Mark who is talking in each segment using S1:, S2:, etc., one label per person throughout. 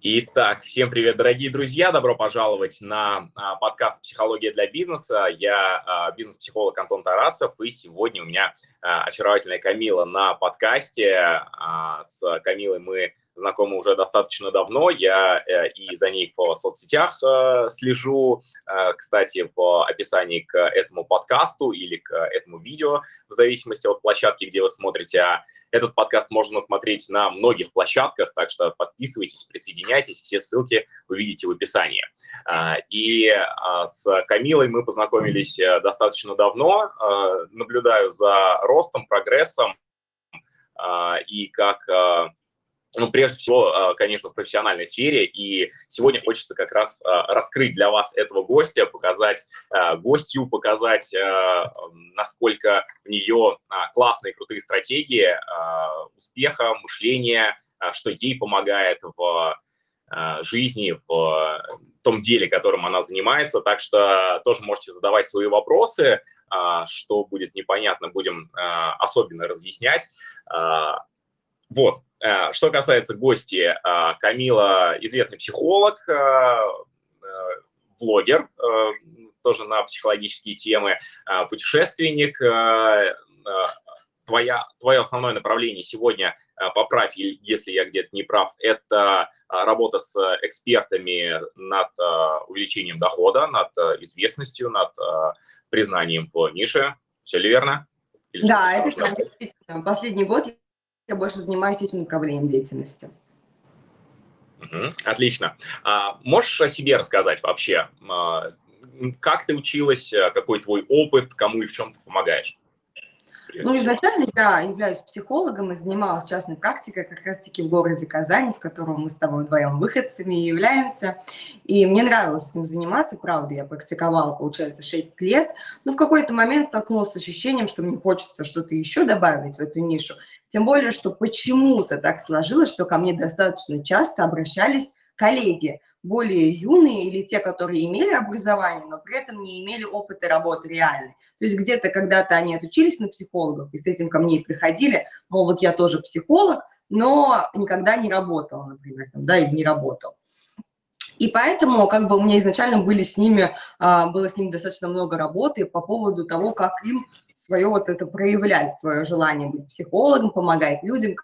S1: Итак, всем привет, дорогие друзья! Добро пожаловать на а, подкаст «Психология для бизнеса». Я а, бизнес-психолог Антон Тарасов, и сегодня у меня а, очаровательная Камила на подкасте. С Камилой мы знакомы уже достаточно давно. Я э, и за ней в соцсетях э, слежу. Э, кстати, в описании к этому подкасту или к этому видео, в зависимости от площадки, где вы смотрите, этот подкаст можно смотреть на многих площадках, так что подписывайтесь, присоединяйтесь, все ссылки вы видите в описании. И с Камилой мы познакомились достаточно давно, наблюдаю за ростом, прогрессом, и как ну, прежде всего, а, конечно, в профессиональной сфере. И сегодня хочется как раз а, раскрыть для вас этого гостя, показать а, гостью, показать, насколько у нее классные, крутые стратегии успеха, мышления, что ей помогает в жизни, в том деле, которым она занимается. Так что тоже можете задавать свои вопросы. Что будет непонятно, будем особенно разъяснять. Вот. Э, что касается гости, э, Камила известный психолог, э, блогер, тоже на психологические темы, путешественник. Твоя, твое основное направление сегодня, поправь, если я где-то не прав, это работа с экспертами над увеличением дохода, над известностью, над признанием в нише. Все ли верно?
S2: Или да, это Последний год я больше занимаюсь этим направлением деятельности.
S1: Отлично. А, можешь о себе рассказать вообще? А, как ты училась, какой твой опыт, кому и в чем ты помогаешь?
S2: Ну, изначально я являюсь психологом и занималась частной практикой как раз-таки в городе Казани, с которого мы с тобой вдвоем выходцами являемся. И мне нравилось этим заниматься, правда, я практиковала, получается, 6 лет, но в какой-то момент столкнулась с ощущением, что мне хочется что-то еще добавить в эту нишу. Тем более, что почему-то так сложилось, что ко мне достаточно часто обращались коллеги, более юные или те, которые имели образование, но при этом не имели опыта работы реальной. То есть где-то когда-то они отучились на психологов, и с этим ко мне и приходили, мол, вот я тоже психолог, но никогда не работал, например, там, да, или не работал. И поэтому как бы у меня изначально были с ними, а, было с ними достаточно много работы по поводу того, как им свое вот это проявлять, свое желание быть психологом, помогать людям,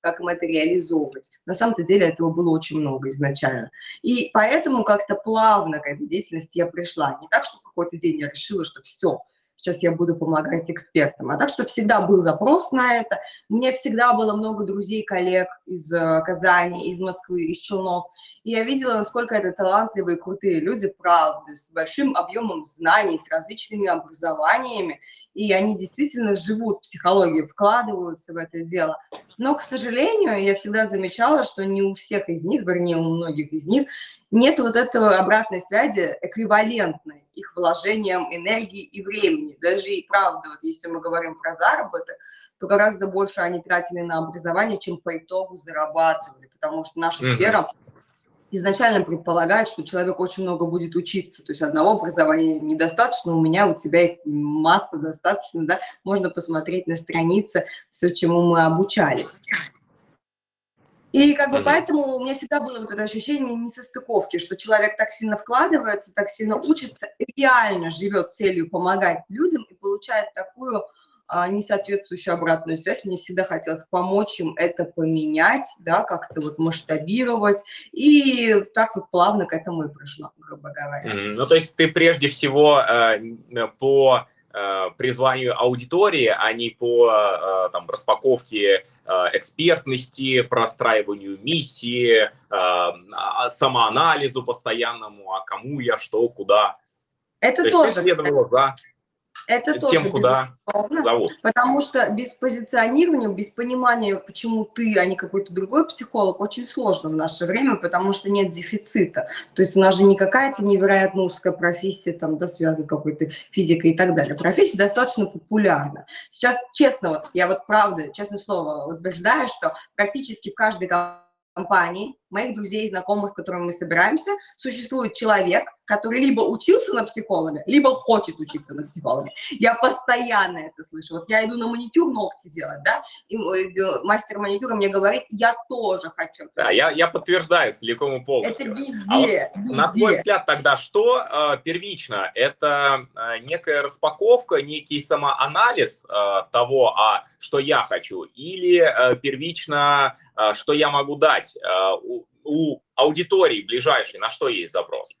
S2: как им это реализовывать. На самом-то деле этого было очень много изначально. И поэтому как-то плавно к этой деятельности я пришла. Не так, что в какой-то день я решила, что все, сейчас я буду помогать экспертам. А так что всегда был запрос на это. Меня всегда было много друзей, коллег из э, Казани, из Москвы, из Челнов. И я видела, насколько это талантливые, крутые люди, правда, с большим объемом знаний, с различными образованиями и они действительно живут психологией, вкладываются в это дело. Но, к сожалению, я всегда замечала, что не у всех из них, вернее, у многих из них, нет вот этого обратной связи эквивалентной их вложением энергии и времени. Даже и правда, вот если мы говорим про заработок, то гораздо больше они тратили на образование, чем по итогу зарабатывали, потому что наша mm-hmm. сфера изначально предполагает, что человек очень много будет учиться. То есть одного образования недостаточно, у меня, у тебя их масса достаточно, да, можно посмотреть на странице все, чему мы обучались. И как бы поэтому у меня всегда было вот это ощущение несостыковки, что человек так сильно вкладывается, так сильно учится, реально живет целью помогать людям и получает такую несоответствующую обратную связь. Мне всегда хотелось помочь им это поменять, да, как-то вот масштабировать. И так вот плавно к этому и пришло, грубо говоря.
S1: Mm, ну, то есть ты прежде всего э, по э, призванию аудитории, а не по э, там, распаковке э, экспертности, простраиванию миссии, э, а, самоанализу постоянному, а кому я, что, куда.
S2: Это То тоже. Есть ты
S1: за
S2: это
S1: тем, тоже куда зовут.
S2: Потому что без позиционирования, без понимания, почему ты, а не какой-то другой психолог, очень сложно в наше время, потому что нет дефицита. То есть у нас же не какая-то невероятно узкая профессия, там, да, связана с какой-то физикой и так далее. Профессия достаточно популярна. Сейчас, честно, вот, я вот правда, честное слово, утверждаю, что практически в каждой компании моих друзей, знакомых, с которыми мы собираемся, существует человек, который либо учился на психолога, либо хочет учиться на психолога. Я постоянно это слышу. Вот я иду на маникюр ногти делать, да, и мастер маникюра мне говорит, я тоже хочу.
S1: Да, я, я подтверждаю целиком и полностью.
S2: Это везде,
S1: а вот,
S2: везде.
S1: На твой взгляд тогда что э, первично? Это э, некая распаковка, некий самоанализ э, того, а что я хочу, или э, первично, э, что я могу дать э, у, аудитории ближайшей, на что есть запрос?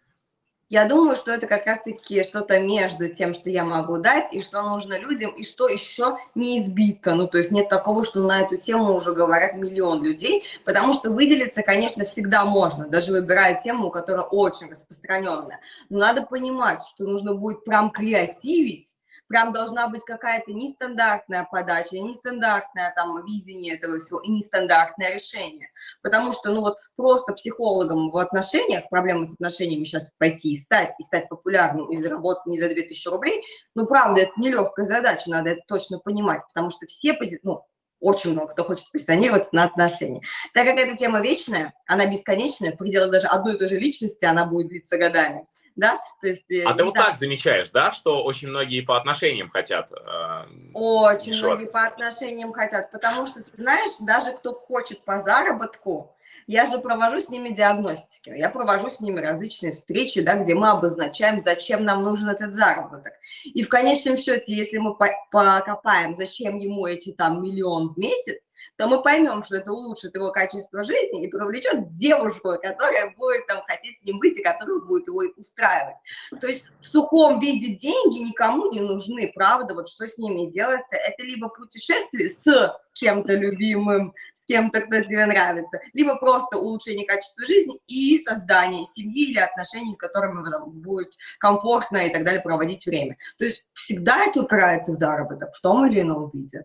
S2: Я думаю, что это как раз-таки что-то между тем, что я могу дать, и что нужно людям, и что еще не избито. Ну, то есть нет такого, что на эту тему уже говорят миллион людей, потому что выделиться, конечно, всегда можно, даже выбирая тему, которая очень распространенная. Но надо понимать, что нужно будет прям креативить, прям должна быть какая-то нестандартная подача, нестандартное там видение этого всего и нестандартное решение. Потому что, ну вот, просто психологом в отношениях, проблемы с отношениями сейчас пойти и стать, и стать популярным, и заработать не за 2000 рублей, ну, правда, это нелегкая задача, надо это точно понимать, потому что все, ну, очень много кто хочет позиционироваться на отношения. Так как эта тема вечная, она бесконечная, в пределах даже одной и той же личности она будет длиться годами, да,
S1: то есть... Э, а ты вот так замечаешь, да, что очень многие по отношениям хотят? Э,
S2: очень многие по отношениям хотят, потому что, ты знаешь, даже кто хочет по заработку, я же провожу с ними диагностики, я провожу с ними различные встречи, да, где мы обозначаем, зачем нам нужен этот заработок. И в конечном счете, если мы покопаем, зачем ему эти там миллион в месяц, то мы поймем, что это улучшит его качество жизни и привлечет девушку, которая будет там хотеть с ним быть и которая будет его устраивать. То есть в сухом виде деньги никому не нужны, правда, вот что с ними делать? Это либо путешествие с кем-то любимым, с кем-то, кто тебе нравится, либо просто улучшение качества жизни и создание семьи или отношений, с которыми вам будет комфортно и так далее проводить время. То есть всегда это упирается в заработок в том или ином виде.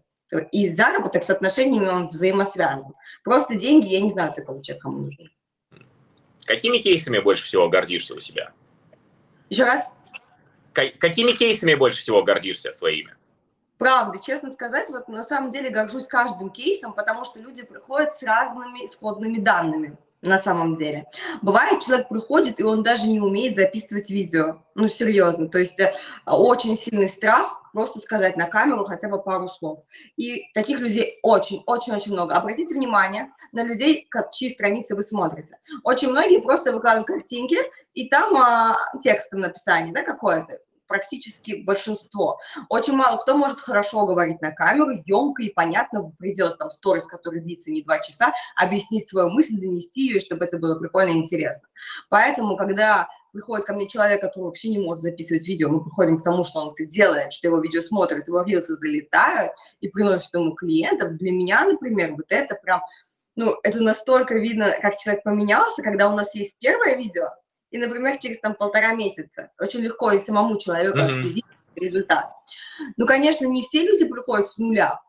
S2: И заработок с отношениями он взаимосвязан. Просто деньги, я не знаю такого человека, кому нужны.
S1: Какими кейсами больше всего гордишься у себя?
S2: Еще раз?
S1: Какими кейсами больше всего гордишься своими?
S2: Правда, честно сказать, вот на самом деле горжусь каждым кейсом, потому что люди приходят с разными исходными данными на самом деле. Бывает, человек приходит, и он даже не умеет записывать видео. Ну, серьезно. То есть э, очень сильный страх просто сказать на камеру хотя бы пару слов. И таких людей очень-очень-очень много. Обратите внимание на людей, чьи страницы вы смотрите. Очень многие просто выкладывают картинки, и там а, текстом написание, да, какое-то практически большинство. Очень мало кто может хорошо говорить на камеру, емко и понятно в пределах там сторис, который длится не два часа, объяснить свою мысль, донести ее, чтобы это было прикольно и интересно. Поэтому, когда приходит ко мне человек, который вообще не может записывать видео, мы приходим к тому, что он это делает, что его видео смотрят, его рилсы залетают и приносят ему клиентов. Для меня, например, вот это прям, ну, это настолько видно, как человек поменялся, когда у нас есть первое видео, и, например, через там полтора месяца. Очень легко и самому человеку mm-hmm. отследить результат. Ну, конечно, не все люди приходят с нуля.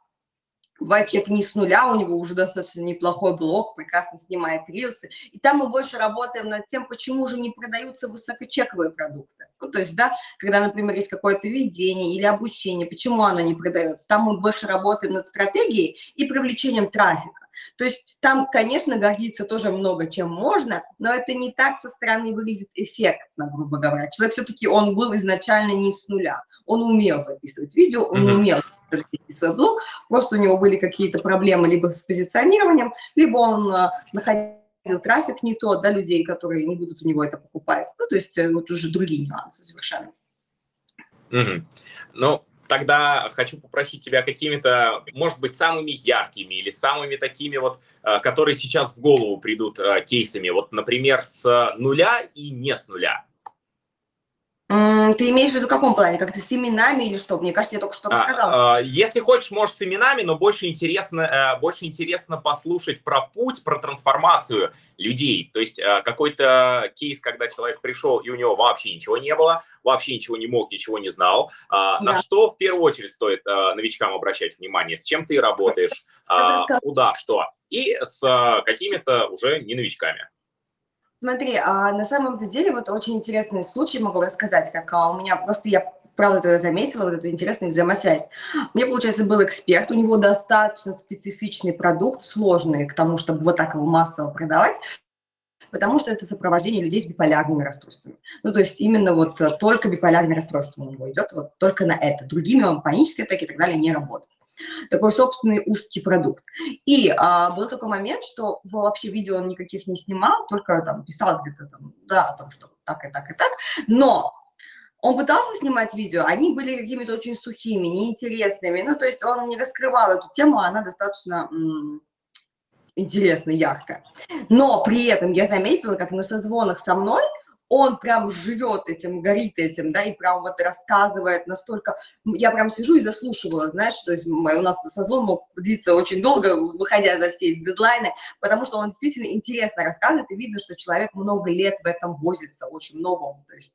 S2: Бывает человек не с нуля, у него уже достаточно неплохой блог, прекрасно снимает рилсы. И там мы больше работаем над тем, почему же не продаются высокочековые продукты. Ну, то есть, да, когда, например, есть какое-то видение или обучение, почему оно не продается. Там мы больше работаем над стратегией и привлечением трафика. То есть там, конечно, гордиться тоже много чем можно, но это не так со стороны выглядит эффектно, грубо говоря. Человек все-таки, он был изначально не с нуля. Он умел записывать видео, он mm-hmm. умел свой блог, просто у него были какие-то проблемы либо с позиционированием, либо он а, находил трафик не тот, да, людей, которые не будут у него это покупать. Ну, то есть э, вот уже другие нюансы совершенно.
S1: Mm-hmm. Ну, тогда хочу попросить тебя какими-то, может быть, самыми яркими или самыми такими вот, э, которые сейчас в голову придут э, кейсами. Вот, например, с нуля и не с нуля.
S2: Ты имеешь в виду в каком плане? Как-то с именами или что? Мне кажется, я только что а, сказала.
S1: А, если хочешь, можешь с именами, но больше интересно, э, больше интересно послушать про путь, про трансформацию людей. То есть э, какой-то кейс, когда человек пришел, и у него вообще ничего не было, вообще ничего не мог, ничего не знал. А, да. На что в первую очередь стоит э, новичкам обращать внимание? С чем ты работаешь? Куда, что? И с какими-то уже не новичками.
S2: Смотри, а на самом-то деле вот очень интересный случай могу рассказать, как а, у меня просто я правда тогда заметила вот эту интересную взаимосвязь. У меня, получается, был эксперт, у него достаточно специфичный продукт, сложный к тому, чтобы вот так его массово продавать. Потому что это сопровождение людей с биполярными расстройствами. Ну, то есть именно вот только биполярное расстройство у него идет, вот только на это. Другими он панические атаки и так далее не работает такой собственный узкий продукт. И а, был такой момент, что вообще видео он никаких не снимал, только там писал где-то там, да, о том, что так и так и так, но он пытался снимать видео, они были какими-то очень сухими, неинтересными. Ну, то есть он не раскрывал эту тему, она достаточно интересная, яркая. Но при этом я заметила, как на созвонах со мной он прям живет этим, горит этим, да, и прям вот рассказывает настолько... Я прям сижу и заслушивала, знаешь, то есть у нас созвон мог длиться очень долго, выходя за все дедлайны, потому что он действительно интересно рассказывает, и видно, что человек много лет в этом возится, очень много, то есть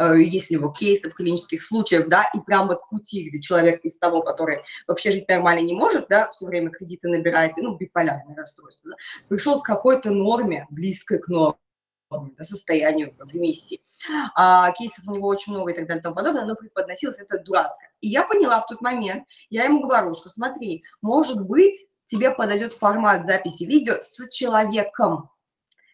S2: э, есть у него кейсов, клинических случаев, да, и прям вот пути, где человек из того, который вообще жить нормально не может, да, все время кредиты набирает, ну, биполярное расстройство, да, пришел к какой-то норме, близкой к норме, состоянию ремиссии. А, кейсов у него очень много и так далее и тому подобное, но преподносилось это дурацко. И я поняла в тот момент, я ему говорю, что смотри, может быть, тебе подойдет формат записи видео с человеком,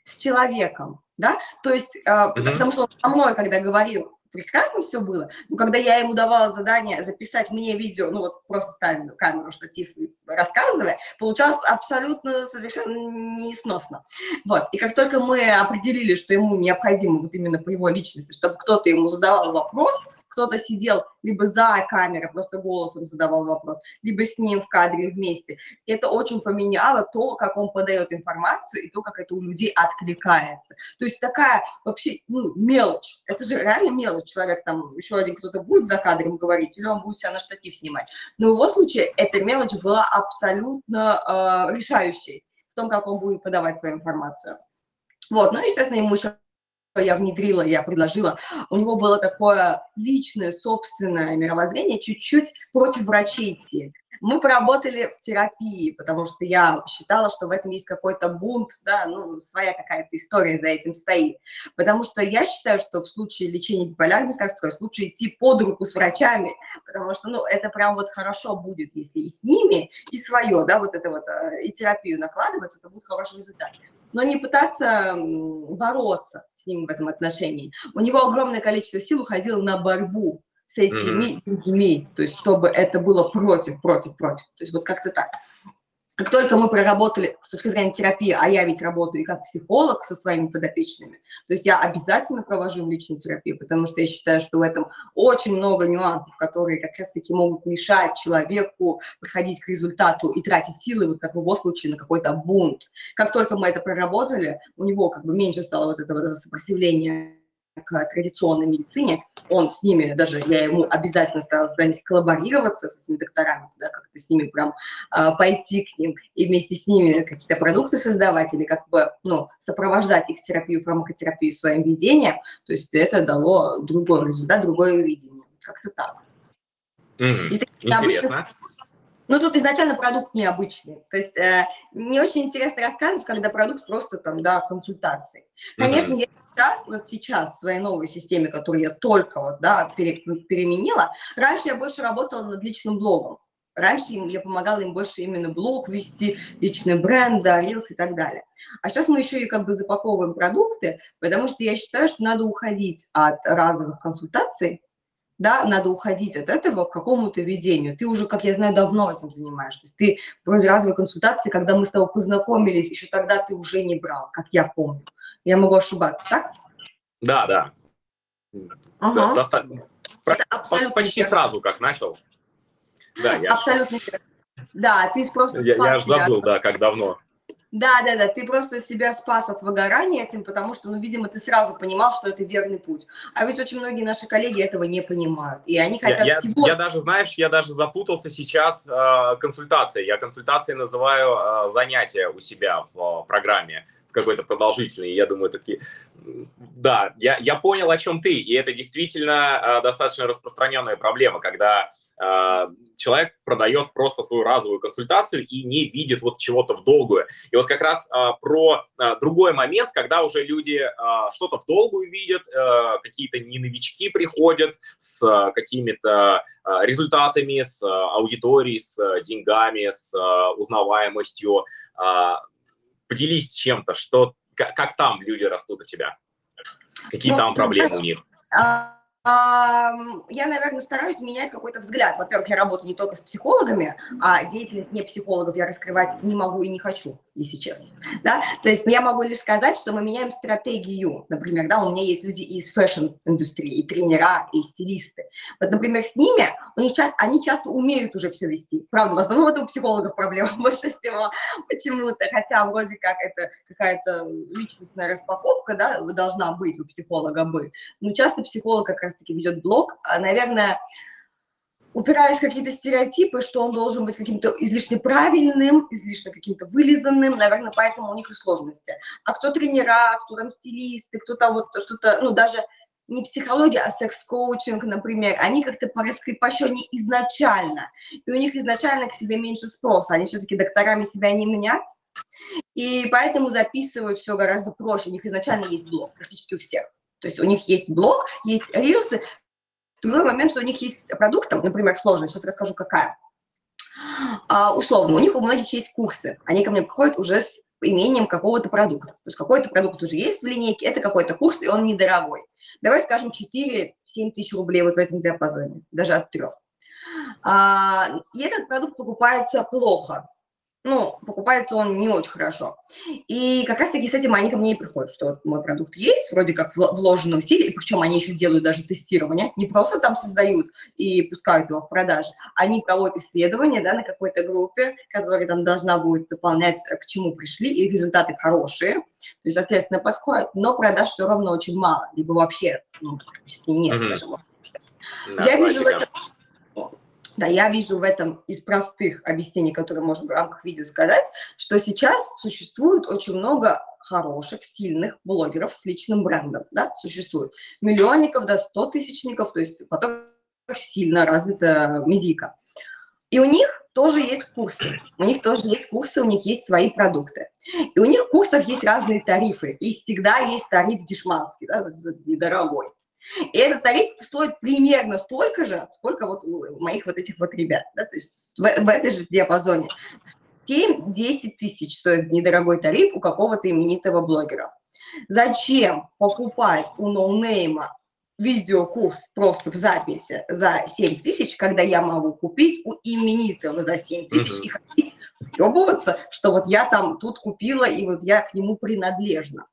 S2: с человеком, да, то есть, э, mm-hmm. потому что он со мной, когда говорил, прекрасно все было, но когда я ему давала задание записать мне видео, ну вот просто ставим камеру, штатив и рассказывая, получалось абсолютно совершенно несносно. Вот, и как только мы определили, что ему необходимо вот именно по его личности, чтобы кто-то ему задавал вопрос, кто-то сидел либо за камерой, просто голосом задавал вопрос, либо с ним в кадре вместе. Это очень поменяло то, как он подает информацию и то, как это у людей откликается. То есть такая вообще ну, мелочь. Это же реально мелочь. Человек там, еще один кто-то будет за кадром говорить, или он будет себя на штатив снимать. Но в его случае эта мелочь была абсолютно э, решающей в том, как он будет подавать свою информацию. Вот, ну, естественно, ему еще я внедрила, я предложила, у него было такое личное, собственное мировоззрение, чуть-чуть против врачей идти. Мы поработали в терапии, потому что я считала, что в этом есть какой-то бунт, да, ну, своя какая-то история за этим стоит. Потому что я считаю, что в случае лечения биполярных расстройств лучше идти под руку с врачами, потому что, ну, это прям вот хорошо будет, если и с ними, и свое, да, вот это вот, э, и терапию накладывать, это будет хороший результат но не пытаться бороться с ним в этом отношении. У него огромное количество сил уходило на борьбу с этими mm-hmm. людьми, то есть чтобы это было против, против, против. То есть вот как-то так. Как только мы проработали с точки зрения терапии, а я ведь работаю и как психолог со своими подопечными, то есть я обязательно провожу личную терапию, потому что я считаю, что в этом очень много нюансов, которые как раз-таки могут мешать человеку приходить к результату и тратить силы, вот как в его случае, на какой-то бунт. Как только мы это проработали, у него как бы меньше стало вот этого сопротивления к традиционной медицине, он с ними, даже я ему обязательно старалась задание коллаборироваться с этими докторами, да, как-то с ними прям э, пойти к ним и вместе с ними какие-то продукты создавать или как бы, ну, сопровождать их терапию, фармакотерапию своим видением, то есть это дало другой результат, другое видение, как-то так.
S1: Mm-hmm. Интересно.
S2: Ну, тут изначально продукт необычный. То есть э, не очень интересно рассказывать, когда продукт просто там, да, консультации. Конечно, mm-hmm. я сейчас, вот сейчас в своей новой системе, которую я только вот, да, пере, переменила, раньше я больше работала над личным блогом. Раньше я помогала им больше именно блог вести, личный бренд, да, рилс и так далее. А сейчас мы еще и как бы запаковываем продукты, потому что я считаю, что надо уходить от разовых консультаций, да, надо уходить от этого к какому-то ведению. Ты уже, как я знаю, давно этим занимаешься. Ты вроде разовой консультации, когда мы с тобой познакомились, еще тогда ты уже не брал, как я помню. Я могу ошибаться, так?
S1: Да, да. Ага. Доста... абсолютно почти сразу, как начал.
S2: Да, я абсолютно. Да, ты просто
S1: я, я аж забыл, да, как давно.
S2: Да, да, да, ты просто себя спас от выгорания этим, потому что, ну, видимо, ты сразу понимал, что это верный путь. А ведь очень многие наши коллеги этого не понимают, и они хотят
S1: я,
S2: всего...
S1: Я, я даже, знаешь, я даже запутался сейчас э, консультацией. Я консультацией называю э, занятия у себя в э, программе какой-то продолжительный. Я думаю, такие, да, я, я понял, о чем ты, и это действительно э, достаточно распространенная проблема, когда э, человек продает просто свою разовую консультацию и не видит вот чего-то в долгую. И вот как раз э, про э, другой момент, когда уже люди э, что-то в долгую видят, э, какие-то не новички приходят с э, какими-то э, результатами, с э, аудиторией, с э, деньгами, с э, узнаваемостью, Поделись чем-то, что как, как там люди растут у тебя? Какие ну, там проблемы знаешь, у них?
S2: А, я, наверное, стараюсь менять какой-то взгляд. Во-первых, я работаю не только с психологами, а деятельность не психологов я раскрывать не могу и не хочу, если честно. Да? То есть я могу лишь сказать, что мы меняем стратегию. Например, да, у меня есть люди из фэшн-индустрии, и тренера, и стилисты. Вот, например, с ними у них часто, они часто умеют уже все вести. Правда, в основном это у психологов проблема больше всего почему-то. Хотя вроде как это какая-то личностная распаковка да, должна быть у психолога бы. Но часто психолог как раз раз-таки ведет блог, а, наверное, упираясь в какие-то стереотипы, что он должен быть каким-то излишне правильным, излишне каким-то вылизанным, наверное, поэтому у них и сложности. А кто тренера, кто там стилисты, кто там вот что-то, ну, даже не психология, а секс-коучинг, например, они как-то пораскрепощеннее изначально, и у них изначально к себе меньше спроса, они все-таки докторами себя не мнят, и поэтому записывают все гораздо проще, у них изначально есть блог, практически у всех. То есть у них есть блог, есть рилсы. Другой момент, что у них есть продукт, там, например, сложный, сейчас расскажу, какая. А, условно, у них у многих есть курсы. Они ко мне приходят уже с имением какого-то продукта. То есть какой-то продукт уже есть в линейке, это какой-то курс, и он недорогой. Давай скажем 4-7 тысяч рублей вот в этом диапазоне, даже от трех. А, и этот продукт покупается плохо ну, покупается он не очень хорошо. И как раз-таки с этим они ко мне и приходят, что вот мой продукт есть, вроде как вложено усилия, и причем они еще делают даже тестирование, не просто там создают и пускают его в продажу, они проводят исследования, да, на какой-то группе, которая там должна будет заполнять, э, к чему пришли, и результаты хорошие, то есть, соответственно, подходят, но продаж все равно очень мало, либо вообще, ну, практически нет mm-hmm. даже. Да, Я вижу в этом да, я вижу в этом из простых объяснений, которые можно в рамках видео сказать, что сейчас существует очень много хороших, сильных блогеров с личным брендом, да, существует. Миллионников до сто тысячников, то есть которых сильно развита медийка. И у них тоже есть курсы, у них тоже есть курсы, у них есть свои продукты. И у них в курсах есть разные тарифы, и всегда есть тариф дешманский, да, недорогой. И этот тариф стоит примерно столько же, сколько вот у моих вот этих вот ребят, да, то есть в, в этой же диапазоне. 7-10 тысяч стоит недорогой тариф у какого-то именитого блогера. Зачем покупать у ноунейма видеокурс просто в записи за 7 тысяч, когда я могу купить у именитого за 7 тысяч uh-huh. и ходить въебываться, что вот я там тут купила, и вот я к нему принадлежна.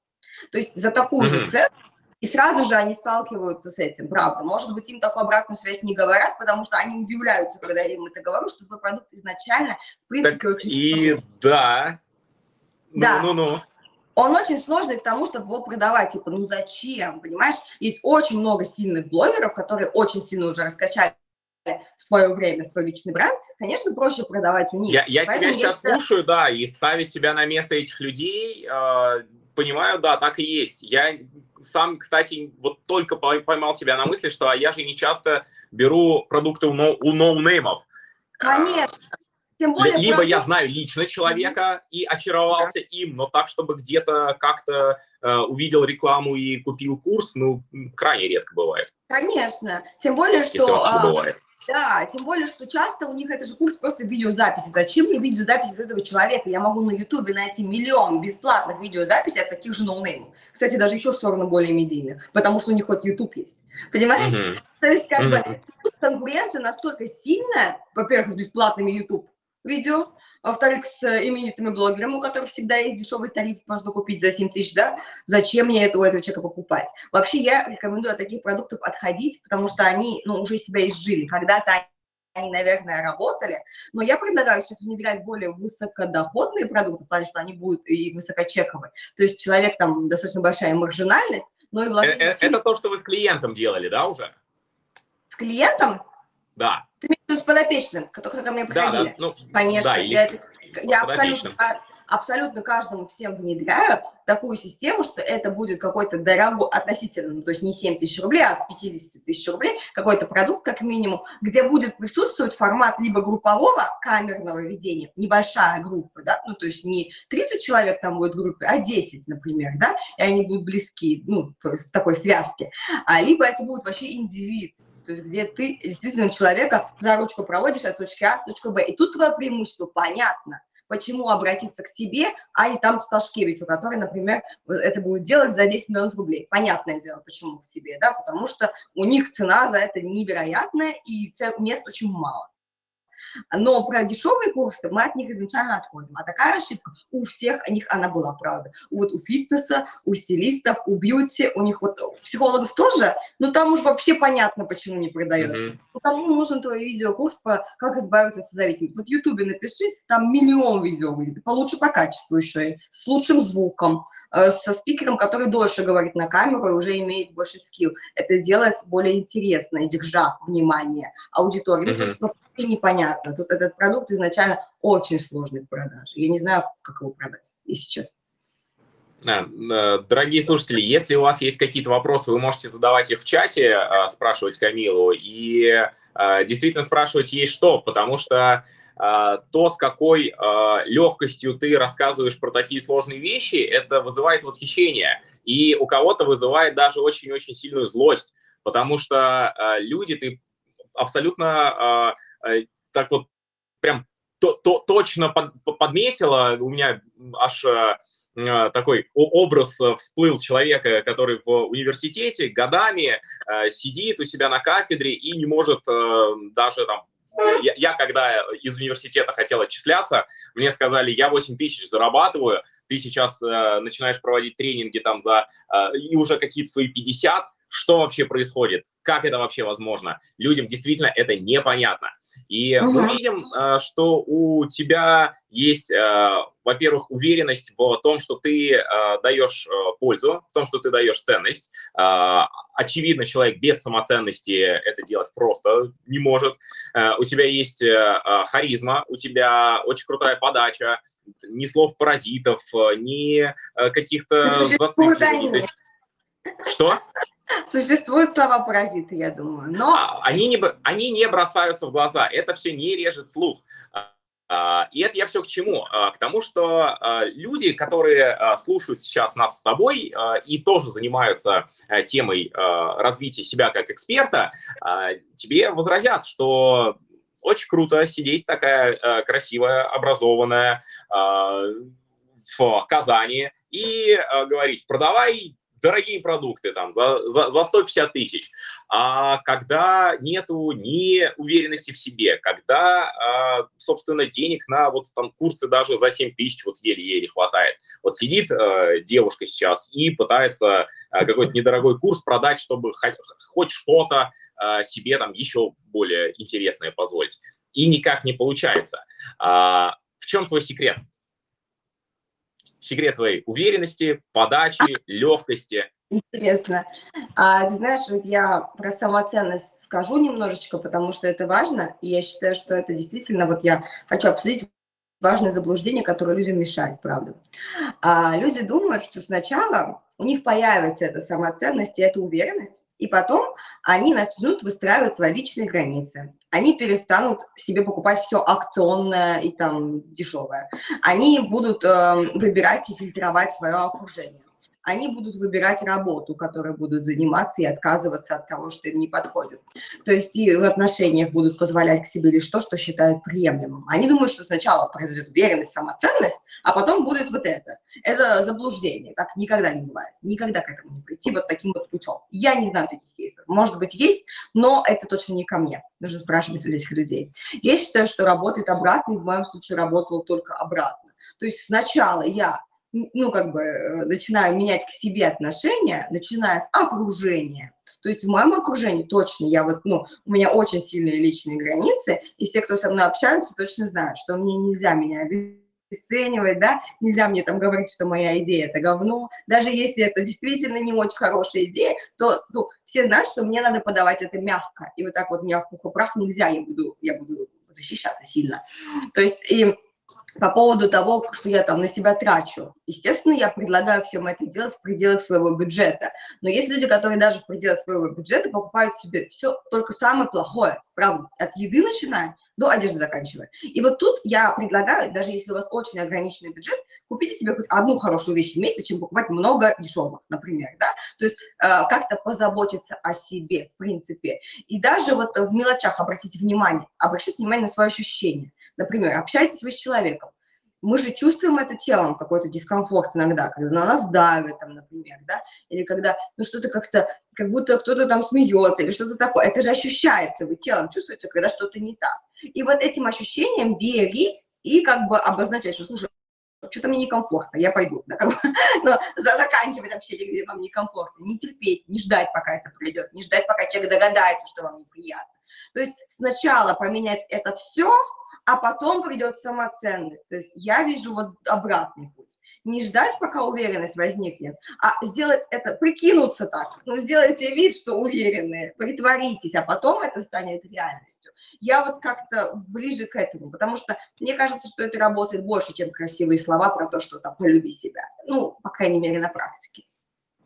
S2: То есть за такую uh-huh. же цену и сразу же они сталкиваются с этим, правда. Может быть, им такую обратную связь не говорят, потому что они удивляются, когда я им это говорю, что твой продукт изначально, в принципе,
S1: так очень И сложный. да.
S2: Да. Ну-ну-ну. Он очень сложный к тому, чтобы его продавать. Типа, ну зачем, понимаешь? Есть очень много сильных блогеров, которые очень сильно уже раскачали в свое время свой личный бренд, конечно, проще продавать у них.
S1: Я, я тебя сейчас я... слушаю, да, и ставя себя на место этих людей, э, понимаю, да, так и есть. Я сам, кстати, вот только поймал себя на мысли, что я же не часто беру продукты у, ноу, у ноунеймов.
S2: Конечно. Тем
S1: более, Либо продукт... я знаю лично человека mm-hmm. и очаровался да. им, но так, чтобы где-то как-то э, увидел рекламу и купил курс, ну, крайне редко бывает.
S2: Конечно. Тем более, что... Если
S1: вообще а, бывает
S2: да, тем более, что часто у них это же курс просто видеозаписи. Зачем мне видеозапись этого человека? Я могу на ютубе найти миллион бесплатных видеозаписей от таких же ноунеймов. Кстати, даже еще в сторону более медийных, потому что у них хоть ютуб есть. Понимаешь? Mm-hmm. То есть, как mm-hmm. бы, конкуренция настолько сильная, во-первых, с бесплатными YouTube видео, во-вторых, с именитыми блогерами, у которых всегда есть дешевый тариф, можно купить за 7 тысяч, да, зачем мне это у этого человека покупать? Вообще я рекомендую от таких продуктов отходить, потому что они, ну, уже себя изжили. Когда-то они, наверное, работали, но я предлагаю сейчас внедрять более высокодоходные продукты, потому что они будут и высокочековые. То есть человек там достаточно большая маржинальность, но и
S1: э, вложение... Это, это то, что вы с клиентом делали, да, уже?
S2: С клиентом?
S1: Да.
S2: Ты имеешь с подопечным, которые ко мне приходили? Да, да, ну, Конечно. Да, или я, я абсолютно, абсолютно каждому всем внедряю такую систему, что это будет какой-то дорогой, относительно, ну, то есть не 7 тысяч рублей, а 50 тысяч рублей, какой-то продукт как минимум, где будет присутствовать формат либо группового камерного ведения, небольшая группа, да, ну, то есть не 30 человек там будет в группе, а 10, например, да, и они будут близки, ну, в такой связке, а либо это будет вообще индивид, то есть где ты действительно человека за ручку проводишь от точки А в точку Б. И тут твое преимущество понятно, почему обратиться к тебе, а не там к Ташкевичу, который, например, это будет делать за 10 миллионов рублей. Понятное дело, почему к тебе, да, потому что у них цена за это невероятная, и мест очень мало. Но про дешевые курсы мы от них изначально отходим. А такая ошибка у всех них она была, правда. Вот у фитнеса, у стилистов, у бьюти, у них вот у психологов тоже, но там уж вообще понятно, почему не продается. Mm-hmm. Кому нужен твой видеокурс по как избавиться от зависимости? Вот в Ютубе напиши, там миллион видео выйдет, получше по качеству еще, и с лучшим звуком, со спикером, который дольше говорит на камеру и уже имеет больше скилл. Это делать более интересно, держа внимание аудитории. Mm-hmm. Ну, то есть непонятно. Тут этот продукт изначально очень сложный в продаже. Я не знаю, как его продать, если честно.
S1: Э, дорогие слушатели, если у вас есть какие-то вопросы, вы можете задавать их в чате, э, спрашивать Камилу, и действительно спрашивать есть что, потому что а, то, с какой а, легкостью ты рассказываешь про такие сложные вещи, это вызывает восхищение. И у кого-то вызывает даже очень-очень сильную злость, потому что а, люди, ты абсолютно так вот прям то, то, точно под, подметила, у меня аж такой образ всплыл человека, который в университете годами сидит у себя на кафедре и не может даже там я, я когда из университета хотел отчисляться, мне сказали, я 8 тысяч зарабатываю, ты сейчас э, начинаешь проводить тренинги там за э, и уже какие-то свои 50, что вообще происходит? Как это вообще возможно? Людям действительно это непонятно. И угу. мы видим, э, что у тебя есть, э, во-первых, уверенность в том, что ты э, даешь пользу, в том, что ты даешь ценность. Очевидно, человек без самоценности это делать просто не может. У тебя есть харизма, у тебя очень крутая подача, ни слов паразитов, ни каких-то зациклений. Что?
S2: Существуют слова паразиты, я думаю, но...
S1: А, они не, они не бросаются в глаза, это все не режет слух. А, и это я все к чему? А, к тому, что люди, которые слушают сейчас нас с тобой и тоже занимаются темой развития себя как эксперта, тебе возразят, что очень круто сидеть такая красивая, образованная в Казани и говорить, продавай дорогие продукты там за, за, за 150 тысяч, а когда нету ни уверенности в себе, когда, а, собственно, денег на вот там курсы даже за 7 тысяч вот еле-еле хватает. Вот сидит э, девушка сейчас и пытается э, какой-то недорогой курс продать, чтобы хоть, хоть что-то э, себе там еще более интересное позволить. И никак не получается. А, в чем твой секрет? Секрет твоей уверенности, подачи, легкости?
S2: Интересно. А, ты знаешь, вот я про самоценность скажу немножечко, потому что это важно, и я считаю, что это действительно, вот я хочу обсудить важное заблуждение, которое людям мешает, правда. А, люди думают, что сначала у них появится эта самоценность и эта уверенность, и потом они начнут выстраивать свои личные границы. Они перестанут себе покупать все акционное и там дешевое. Они будут э, выбирать и фильтровать свое окружение они будут выбирать работу, которой будут заниматься и отказываться от того, что им не подходит. То есть и в отношениях будут позволять к себе лишь то, что считают приемлемым. Они думают, что сначала произойдет уверенность, самоценность, а потом будет вот это. Это заблуждение. Так никогда не бывает. Никогда к этому не прийти вот таким вот путем. Я не знаю таких кейсов. Может быть, есть, но это точно не ко мне. Нужно спрашивать у этих людей. Я считаю, что работает обратно, и в моем случае работало только обратно. То есть сначала я ну, как бы, э, начинаю менять к себе отношения, начиная с окружения. То есть в моем окружении точно я вот, ну, у меня очень сильные личные границы, и все, кто со мной общаются, точно знают, что мне нельзя меня обесценивать, да, нельзя мне там говорить, что моя идея – это говно. Даже если это действительно не очень хорошая идея, то ну, все знают, что мне надо подавать это мягко. И вот так вот мягко в прах нельзя, я буду, я буду защищаться сильно. То есть и по поводу того, что я там на себя трачу. Естественно, я предлагаю всем это делать в пределах своего бюджета. Но есть люди, которые даже в пределах своего бюджета покупают себе все только самое плохое. Правда, от еды начиная до одежды заканчивая. И вот тут я предлагаю, даже если у вас очень ограниченный бюджет, купите себе хоть одну хорошую вещь в месяц, чем покупать много дешевых, например, да. То есть э, как-то позаботиться о себе, в принципе. И даже вот в мелочах обратите внимание, обращайте внимание на свои ощущения. Например, общаетесь вы с человеком, мы же чувствуем это телом, какой-то дискомфорт иногда, когда на нас давят, там, например, да, или когда, ну, что-то как-то, как будто кто-то там смеется, или что-то такое. Это же ощущается, вы телом чувствуете, когда что-то не так. И вот этим ощущением верить и как бы обозначать, что, слушай, что-то мне некомфортно, я пойду, да, как бы, но заканчивать общение, где вам некомфортно, не терпеть, не ждать, пока это пройдет, не ждать, пока человек догадается, что вам неприятно. То есть сначала поменять это все, а потом придет самоценность. То есть я вижу вот обратный путь. Не ждать, пока уверенность возникнет, а сделать это, прикинуться так. Ну, сделайте вид, что уверенные, притворитесь, а потом это станет реальностью. Я вот как-то ближе к этому, потому что мне кажется, что это работает больше, чем красивые слова про то, что там полюби себя. Ну, по крайней мере, на практике.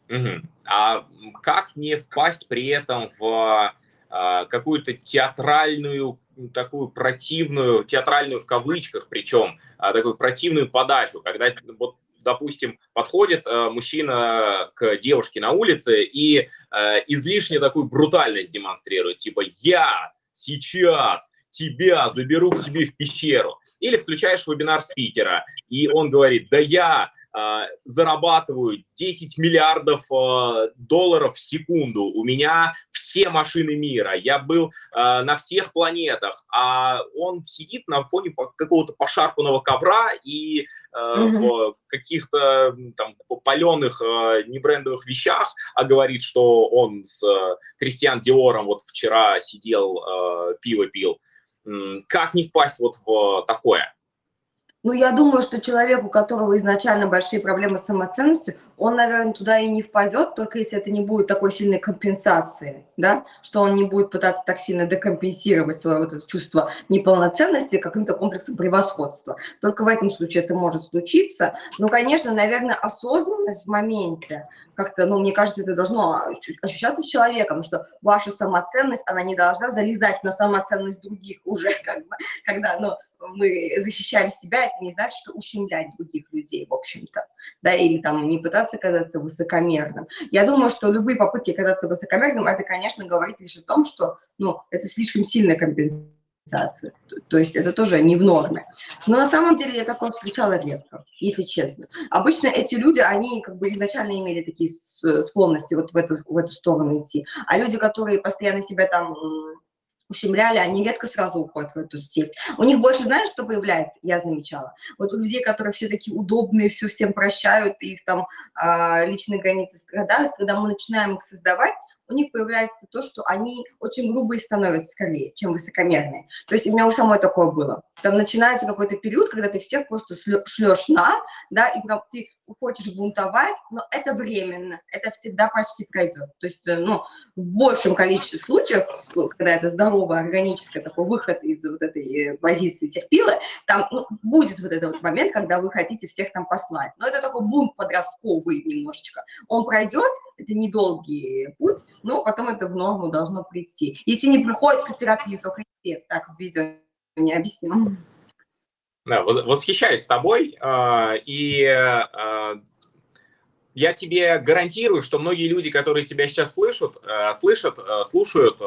S1: Угу. А как не впасть при этом в а, какую-то театральную такую противную, театральную в кавычках причем, а, такую противную подачу, когда вот допустим, подходит э, мужчина к девушке на улице и э, излишне такую брутальность демонстрирует, типа «я сейчас тебя заберу к себе в пещеру». Или включаешь вебинар спикера, и он говорит «да я а, зарабатываю 10 миллиардов а, долларов в секунду, у меня все машины мира, я был а, на всех планетах, а он сидит на фоне какого-то пошарпанного ковра и в каких-то там паленых небрендовых вещах, а говорит, что он с Кристиан Диором вот вчера сидел, пиво пил. Как не впасть вот в такое?
S2: Ну, я думаю, что человек, у которого изначально большие проблемы с самоценностью, он, наверное, туда и не впадет, только если это не будет такой сильной компенсации, да, что он не будет пытаться так сильно декомпенсировать свое вот это чувство неполноценности каким-то комплексом превосходства. Только в этом случае это может случиться. Ну, конечно, наверное, осознанность в моменте, как-то, ну, мне кажется, это должно ощущаться с человеком, что ваша самоценность, она не должна залезать на самоценность других уже, как бы, когда, ну, мы защищаем себя, это не значит, что ущемлять других людей, в общем-то, да, или там не пытаться казаться высокомерным. Я думаю, что любые попытки казаться высокомерным, это, конечно, говорит лишь о том, что, ну, это слишком сильная компенсация, то есть это тоже не в норме. Но на самом деле я такое встречала редко, если честно. Обычно эти люди, они как бы изначально имели такие склонности вот в эту, в эту сторону идти, а люди, которые постоянно себя там ущемляли, они редко сразу уходят в эту степь. У них больше, знаешь, что появляется, я замечала? Вот у людей, которые все такие удобные, все всем прощают, их там э, личные границы страдают, когда мы начинаем их создавать, у них появляется то, что они очень грубые становятся скорее, чем высокомерные. То есть у меня у самой такое было. Там начинается какой-то период, когда ты всех просто шлешь на, да, и прям ты хочешь бунтовать, но это временно, это всегда почти пройдет. То есть, э, ну, в большем количестве случаев, когда это здоровый, органический такой выход из вот этой э, позиции терпила, там ну, будет вот этот вот момент, когда вы хотите всех там послать. Но это такой бунт подростковый немножечко. Он пройдет, это недолгий путь, но потом это в норму должно прийти. Если не приходит к терапии, то идти. Так, в видео не объясню.
S1: Да, восхищаюсь тобой, а, и а, я тебе гарантирую, что многие люди, которые тебя сейчас слышат, а, слышат, слушают,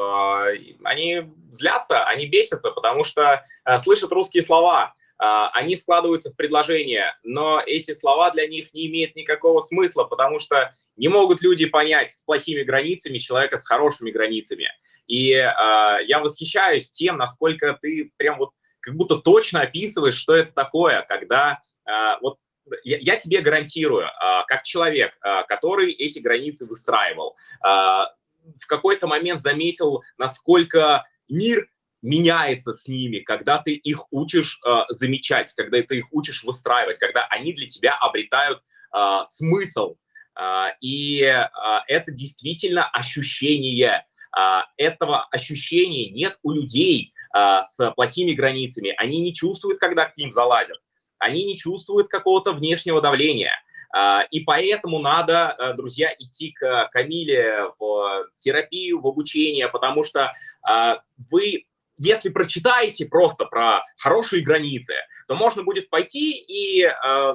S1: они злятся, они бесятся, потому что слышат русские слова, они складываются в предложения, но эти слова для них не имеют никакого смысла, потому что не могут люди понять с плохими границами человека с хорошими границами. И я восхищаюсь тем, насколько ты прям вот как будто точно описываешь, что это такое, когда а, вот я, я тебе гарантирую, а, как человек, а, который эти границы выстраивал, в какой-то момент заметил, насколько мир меняется с ними, когда ты их учишь э, замечать, когда ты их учишь выстраивать, когда они для тебя обретают э, смысл. Э, и э, это действительно ощущение. Э, этого ощущения нет у людей, а, с плохими границами, они не чувствуют, когда к ним залазят, они не чувствуют какого-то внешнего давления. А, и поэтому надо, э, друзья, идти к Камиле в терапию, в обучение, потому что а, вы, если прочитаете просто про хорошие границы, то можно будет пойти и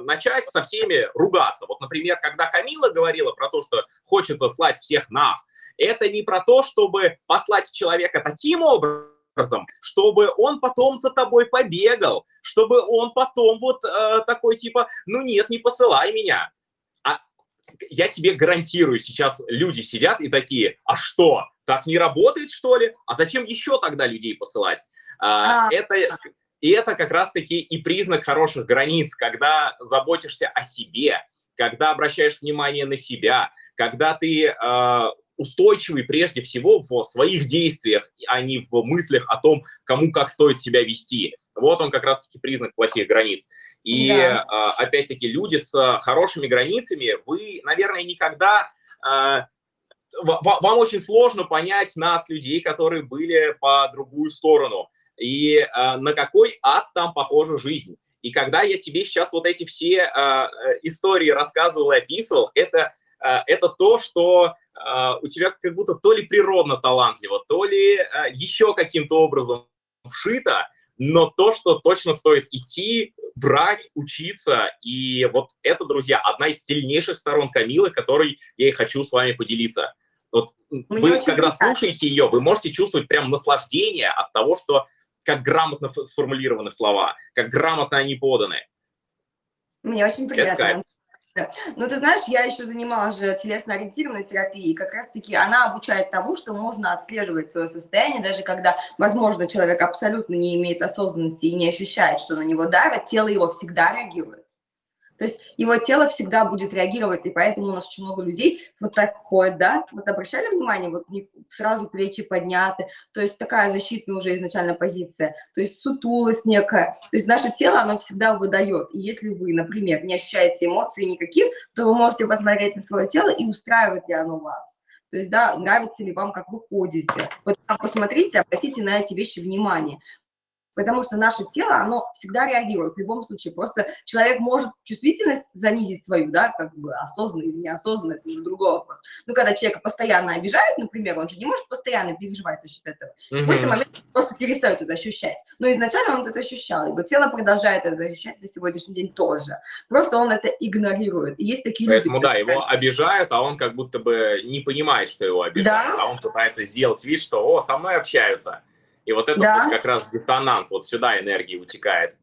S1: начать со всеми ругаться. Вот, например, когда Камила говорила про то, что хочется слать всех на, это не про то, чтобы послать человека таким образом, чтобы он потом за тобой побегал, чтобы он потом вот э, такой типа, ну нет, не посылай меня. Я тебе гарантирую, сейчас люди сидят и такие, а что, так не работает что ли? А зачем еще тогда людей посылать? А, а. Это и это как раз-таки и признак хороших границ, когда заботишься о себе, когда обращаешь внимание на себя, когда ты э, устойчивый прежде всего в своих действиях, а не в мыслях о том, кому как стоит себя вести. Вот он как раз-таки признак плохих границ. И да. э, опять-таки люди с хорошими границами, вы, наверное, никогда... Э, вам очень сложно понять нас, людей, которые были по другую сторону и э, на какой ад там похожа жизнь. И когда я тебе сейчас вот эти все э, истории рассказывал и описывал, это, э, это то, что э, у тебя как будто то ли природно талантливо, то ли э, еще каким-то образом вшито, но то, что точно стоит идти, брать, учиться. И вот это, друзья, одна из сильнейших сторон Камилы, которой я и хочу с вами поделиться. Вот Мне вы, когда приятно. слушаете ее, вы можете чувствовать прям наслаждение от того, что как грамотно сформулированы слова, как грамотно они поданы.
S2: Мне очень приятно. Ну, ты знаешь, я еще занималась же телесно-ориентированной терапией, как раз-таки она обучает тому, что можно отслеживать свое состояние, даже когда, возможно, человек абсолютно не имеет осознанности и не ощущает, что на него давят, тело его всегда реагирует. То есть его тело всегда будет реагировать, и поэтому у нас очень много людей вот так ходят, да, вот обращали внимание, вот сразу плечи подняты, то есть такая защитная уже изначально позиция, то есть сутулость некая, то есть наше тело, оно всегда выдает, и если вы, например, не ощущаете эмоций никаких, то вы можете посмотреть на свое тело и устраивает ли оно вас. То есть, да, нравится ли вам, как вы ходите. Вот посмотрите, обратите на эти вещи внимание потому что наше тело, оно всегда реагирует в любом случае. Просто человек может чувствительность занизить свою, да, как бы осознанно или неосознанно, это уже другой вопрос. Ну, когда человека постоянно обижают, например, он же не может постоянно переживать за счет этого. Mm-hmm. В какой-то момент просто перестает это ощущать. Но изначально он это ощущал, его тело продолжает это ощущать на сегодняшний день тоже. Просто он это игнорирует. И есть такие
S1: Поэтому,
S2: люди,
S1: да, его обижают, а он как будто бы не понимает, что его обижают, да? а он пытается сделать вид, что, о, со мной общаются. И вот это да. вот как раз диссонанс, вот сюда энергия утекает.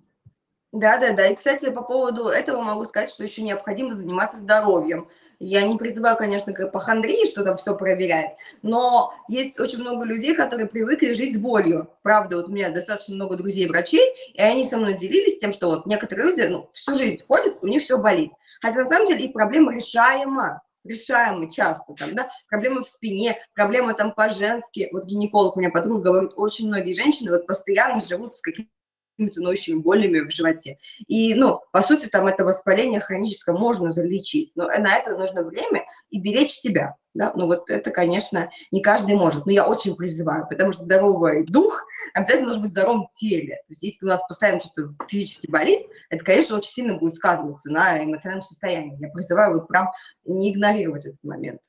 S2: Да, да, да. И, кстати, по поводу этого могу сказать, что еще необходимо заниматься здоровьем. Я не призываю, конечно, к эпохондрии, что там все проверять, но есть очень много людей, которые привыкли жить с болью. Правда, вот у меня достаточно много друзей-врачей, и они со мной делились тем, что вот некоторые люди ну, всю жизнь ходят, у них все болит. Хотя на самом деле их проблема решаема решаемы часто, там, да, проблемы в спине, проблемы там по-женски, вот гинеколог у меня подруга говорит, очень многие женщины вот постоянно живут с какими какими-то ноющими болями в животе. И, ну, по сути, там это воспаление хроническое можно залечить, но на это нужно время и беречь себя, да, ну вот это, конечно, не каждый может, но я очень призываю, потому что здоровый дух обязательно должен быть в здоровом теле, то есть если у нас постоянно что-то физически болит, это, конечно, очень сильно будет сказываться на эмоциональном состоянии, я призываю вот прям не игнорировать этот момент.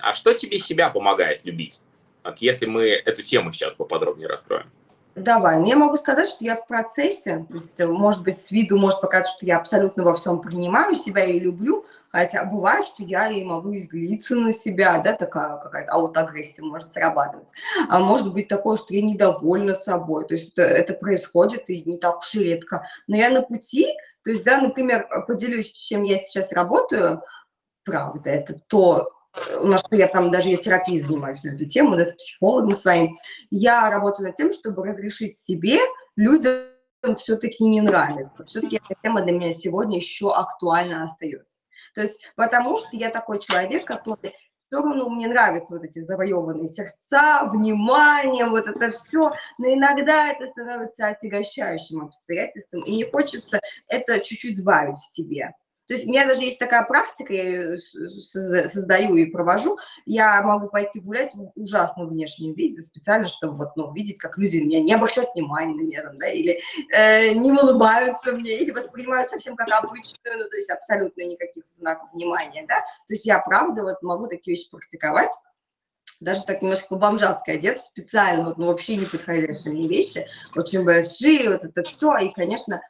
S1: А что тебе себя помогает любить? Вот если мы эту тему сейчас поподробнее раскроем.
S2: Давай. Ну, я могу сказать, что я в процессе, то есть, может быть, с виду может показаться, что я абсолютно во всем принимаю себя и люблю, хотя бывает, что я и могу излиться на себя, да, такая какая-то аутоагрессия может срабатывать. А может быть такое, что я недовольна собой, то есть это, это происходит и не так уж и редко. Но я на пути, то есть, да, например, поделюсь, чем я сейчас работаю, правда, это то, у нас, я там даже я терапией занимаюсь на эту тему, да, с психологом своим, я работаю над тем, чтобы разрешить себе, людям все-таки не нравится. Все-таки эта тема для меня сегодня еще актуально остается. То есть потому что я такой человек, который все равно мне нравятся вот эти завоеванные сердца, внимание, вот это все, но иногда это становится отягощающим обстоятельством, и мне хочется это чуть-чуть сбавить в себе. То есть у меня даже есть такая практика, я ее создаю и провожу. Я могу пойти гулять в ужасном внешнем виде, специально, чтобы вот, ну, видеть, как люди меня не обращают внимания на меня, да, или э, не улыбаются мне, или воспринимают совсем как обычную, ну, то есть абсолютно никаких знаков внимания, да. То есть я, правда, вот могу такие вещи практиковать даже так немножко по-бомжатски одет, специально, вот, ну, вообще не подходящие мне вещи, очень большие, вот это все, и, конечно,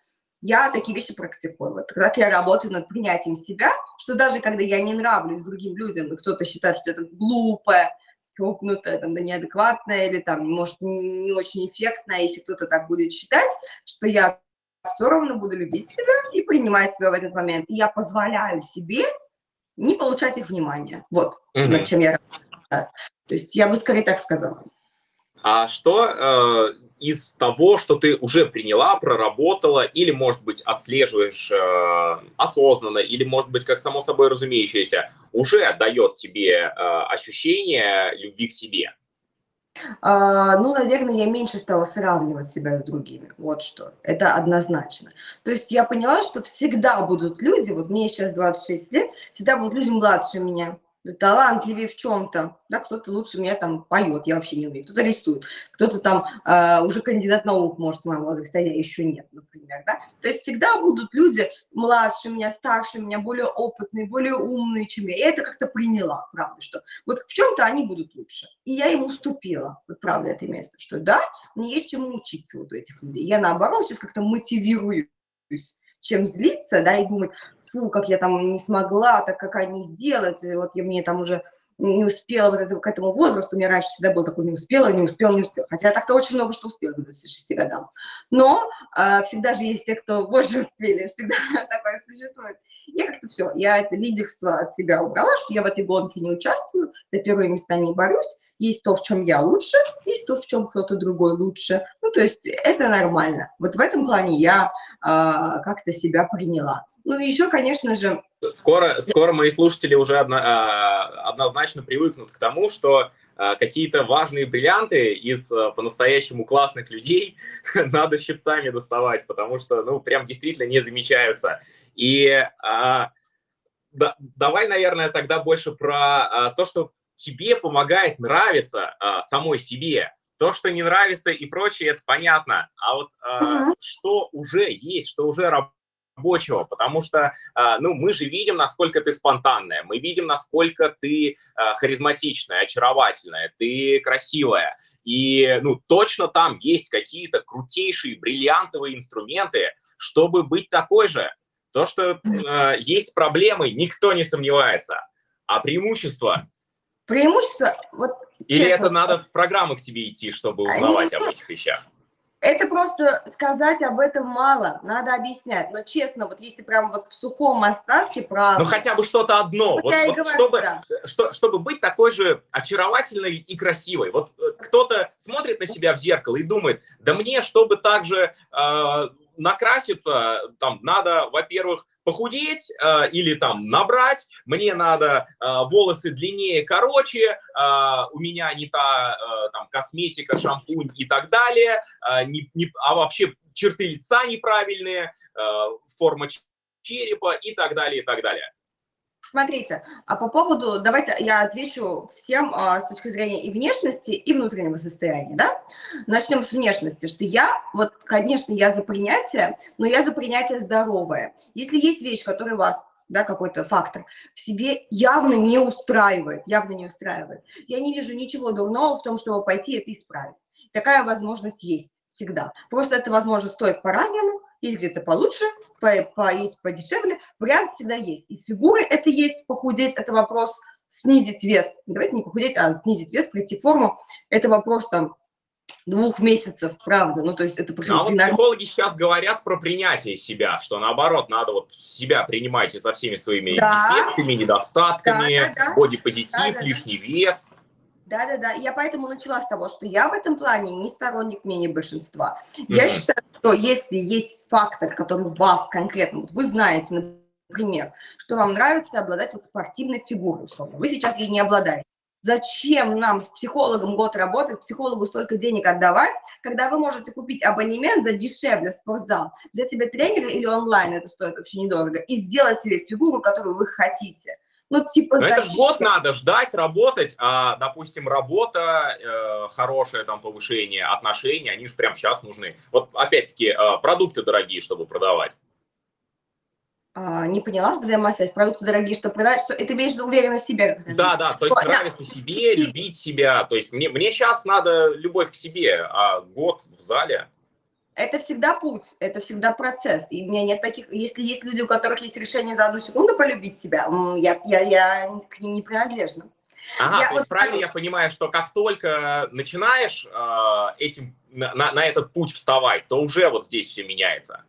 S2: я такие вещи практикую. Вот как я работаю над принятием себя, что даже когда я не нравлюсь другим людям, и кто-то считает, что это глупо, хрупнутая, там, да неадекватная или там, может, не очень эффектная, если кто-то так будет считать, что я все равно буду любить себя и принимать себя в этот момент. И я позволяю себе не получать их внимания. Вот mm-hmm. над чем я сейчас. То есть я бы скорее так сказала.
S1: А что э, из того, что ты уже приняла, проработала, или, может быть, отслеживаешь э, осознанно, или, может быть, как само собой разумеющееся, уже дает тебе э, ощущение любви к себе?
S2: А, ну, наверное, я меньше стала сравнивать себя с другими. Вот что. Это однозначно. То есть я поняла, что всегда будут люди, вот мне сейчас 26 лет, всегда будут люди младше меня, талантливее в чем-то, да, кто-то лучше меня там поет, я вообще не умею, кто-то рисует, кто-то там э, уже кандидат наук, может, в моем возрасте, а я еще нет, например, да, то есть всегда будут люди младше меня, старше меня, более опытные, более умные, чем я, и это как-то приняла, правда, что вот в чем-то они будут лучше, и я им уступила, вот правда это место, что да, мне есть чему учиться вот у этих людей, я наоборот сейчас как-то мотивируюсь чем злиться, да, и думать, фу, как я там не смогла, так как они сделать, вот я мне там уже не успела вот это, к этому возрасту, у меня раньше всегда был такой, не успела, не успела, не успела. Хотя так-то очень много что успела к 26 годам. Но э, всегда же есть те, кто больше успели, всегда такое существует. Я как-то все, я это лидерство от себя убрала, что я в этой гонке не участвую, за первые места не борюсь. Есть то, в чем я лучше, есть то, в чем кто-то другой лучше. Ну, то есть это нормально. Вот в этом плане я э, как-то себя приняла. Ну, и еще, конечно же,
S1: Скоро, скоро мои слушатели уже одно, а, однозначно привыкнут к тому, что а, какие-то важные бриллианты из а, по-настоящему классных людей надо щипцами доставать, потому что, ну, прям действительно не замечаются. И а, да, давай, наверное, тогда больше про а, то, что тебе помогает нравиться а, самой себе. То, что не нравится и прочее, это понятно. А вот а, что уже есть, что уже работает, рабочего, потому что, а, ну, мы же видим, насколько ты спонтанная, мы видим, насколько ты а, харизматичная, очаровательная, ты красивая, и, ну, точно там есть какие-то крутейшие бриллиантовые инструменты, чтобы быть такой же. То, что э, есть проблемы, никто не сомневается. А преимущество?
S2: Преимущество, вот...
S1: Или это надо в программы к тебе идти, чтобы узнавать об этих вещах?
S2: Это просто сказать об этом мало, надо объяснять. Но честно, вот если прям вот в сухом остатке
S1: правда... Ну хотя бы что-то одно, вот, вот, вот говорю, чтобы, да. что, чтобы быть такой же очаровательной и красивой. Вот э, кто-то смотрит на себя в зеркало и думает, да мне, чтобы так же э, накраситься, там надо, во-первых, похудеть э, или там набрать, мне надо э, волосы длиннее, короче, э, у меня не та э, там косметика, шампунь и так далее, э, не, не, а вообще черты лица неправильные, э, форма черепа и так далее, и так далее.
S2: Смотрите, а по поводу, давайте я отвечу всем а, с точки зрения и внешности, и внутреннего состояния, да? Начнем с внешности, что я, вот, конечно, я за принятие, но я за принятие здоровое. Если есть вещь, которая вас да, какой-то фактор в себе явно не устраивает, явно не устраивает. Я не вижу ничего дурного в том, чтобы пойти это исправить. Такая возможность есть всегда. Просто эта возможность стоит по-разному, есть где-то получше, по, по, есть подешевле. Вариант всегда есть. Из фигуры это есть, похудеть – это вопрос снизить вес. Давайте не похудеть, а снизить вес, прийти в форму. Это вопрос там двух месяцев, правда. Ну, то есть это
S1: А вот психологи сейчас говорят про принятие себя, что наоборот, надо вот себя принимать и со всеми своими да. дефектами, недостатками, да, да, да. бодипозитив, да, да, лишний вес.
S2: Да-да-да, я поэтому начала с того, что я в этом плане не сторонник мнения большинства. Mm-hmm. Я считаю, что если есть фактор, который вас конкретно, вот вы знаете, например, что вам нравится обладать вот спортивной фигурой, условно, вы сейчас ей не обладаете. Зачем нам с психологом год работать, психологу столько денег отдавать, когда вы можете купить абонемент за дешевле в спортзал, взять себе тренера или онлайн, это стоит вообще недорого, и сделать себе фигуру, которую вы хотите.
S1: Ну, типа, Но это же год надо ждать, работать, а, допустим, работа, э, хорошее там повышение, отношения, они же прямо сейчас нужны. Вот, опять-таки, э, продукты дорогие, чтобы продавать.
S2: А, не поняла взаимосвязь. Продукты дорогие, что продать, что это имеешь уверенность в себе.
S1: Да, да, то есть да. нравится себе, любить себя. То есть мне, мне сейчас надо любовь к себе, а год в зале
S2: это всегда путь, это всегда процесс. И у меня нет таких, если есть люди, у которых есть решение за одну секунду полюбить себя, я, я, я к ним не принадлежна.
S1: Ага, я то есть правильно я понимаю, что как только начинаешь э, этим на, на этот путь вставать, то уже вот здесь все меняется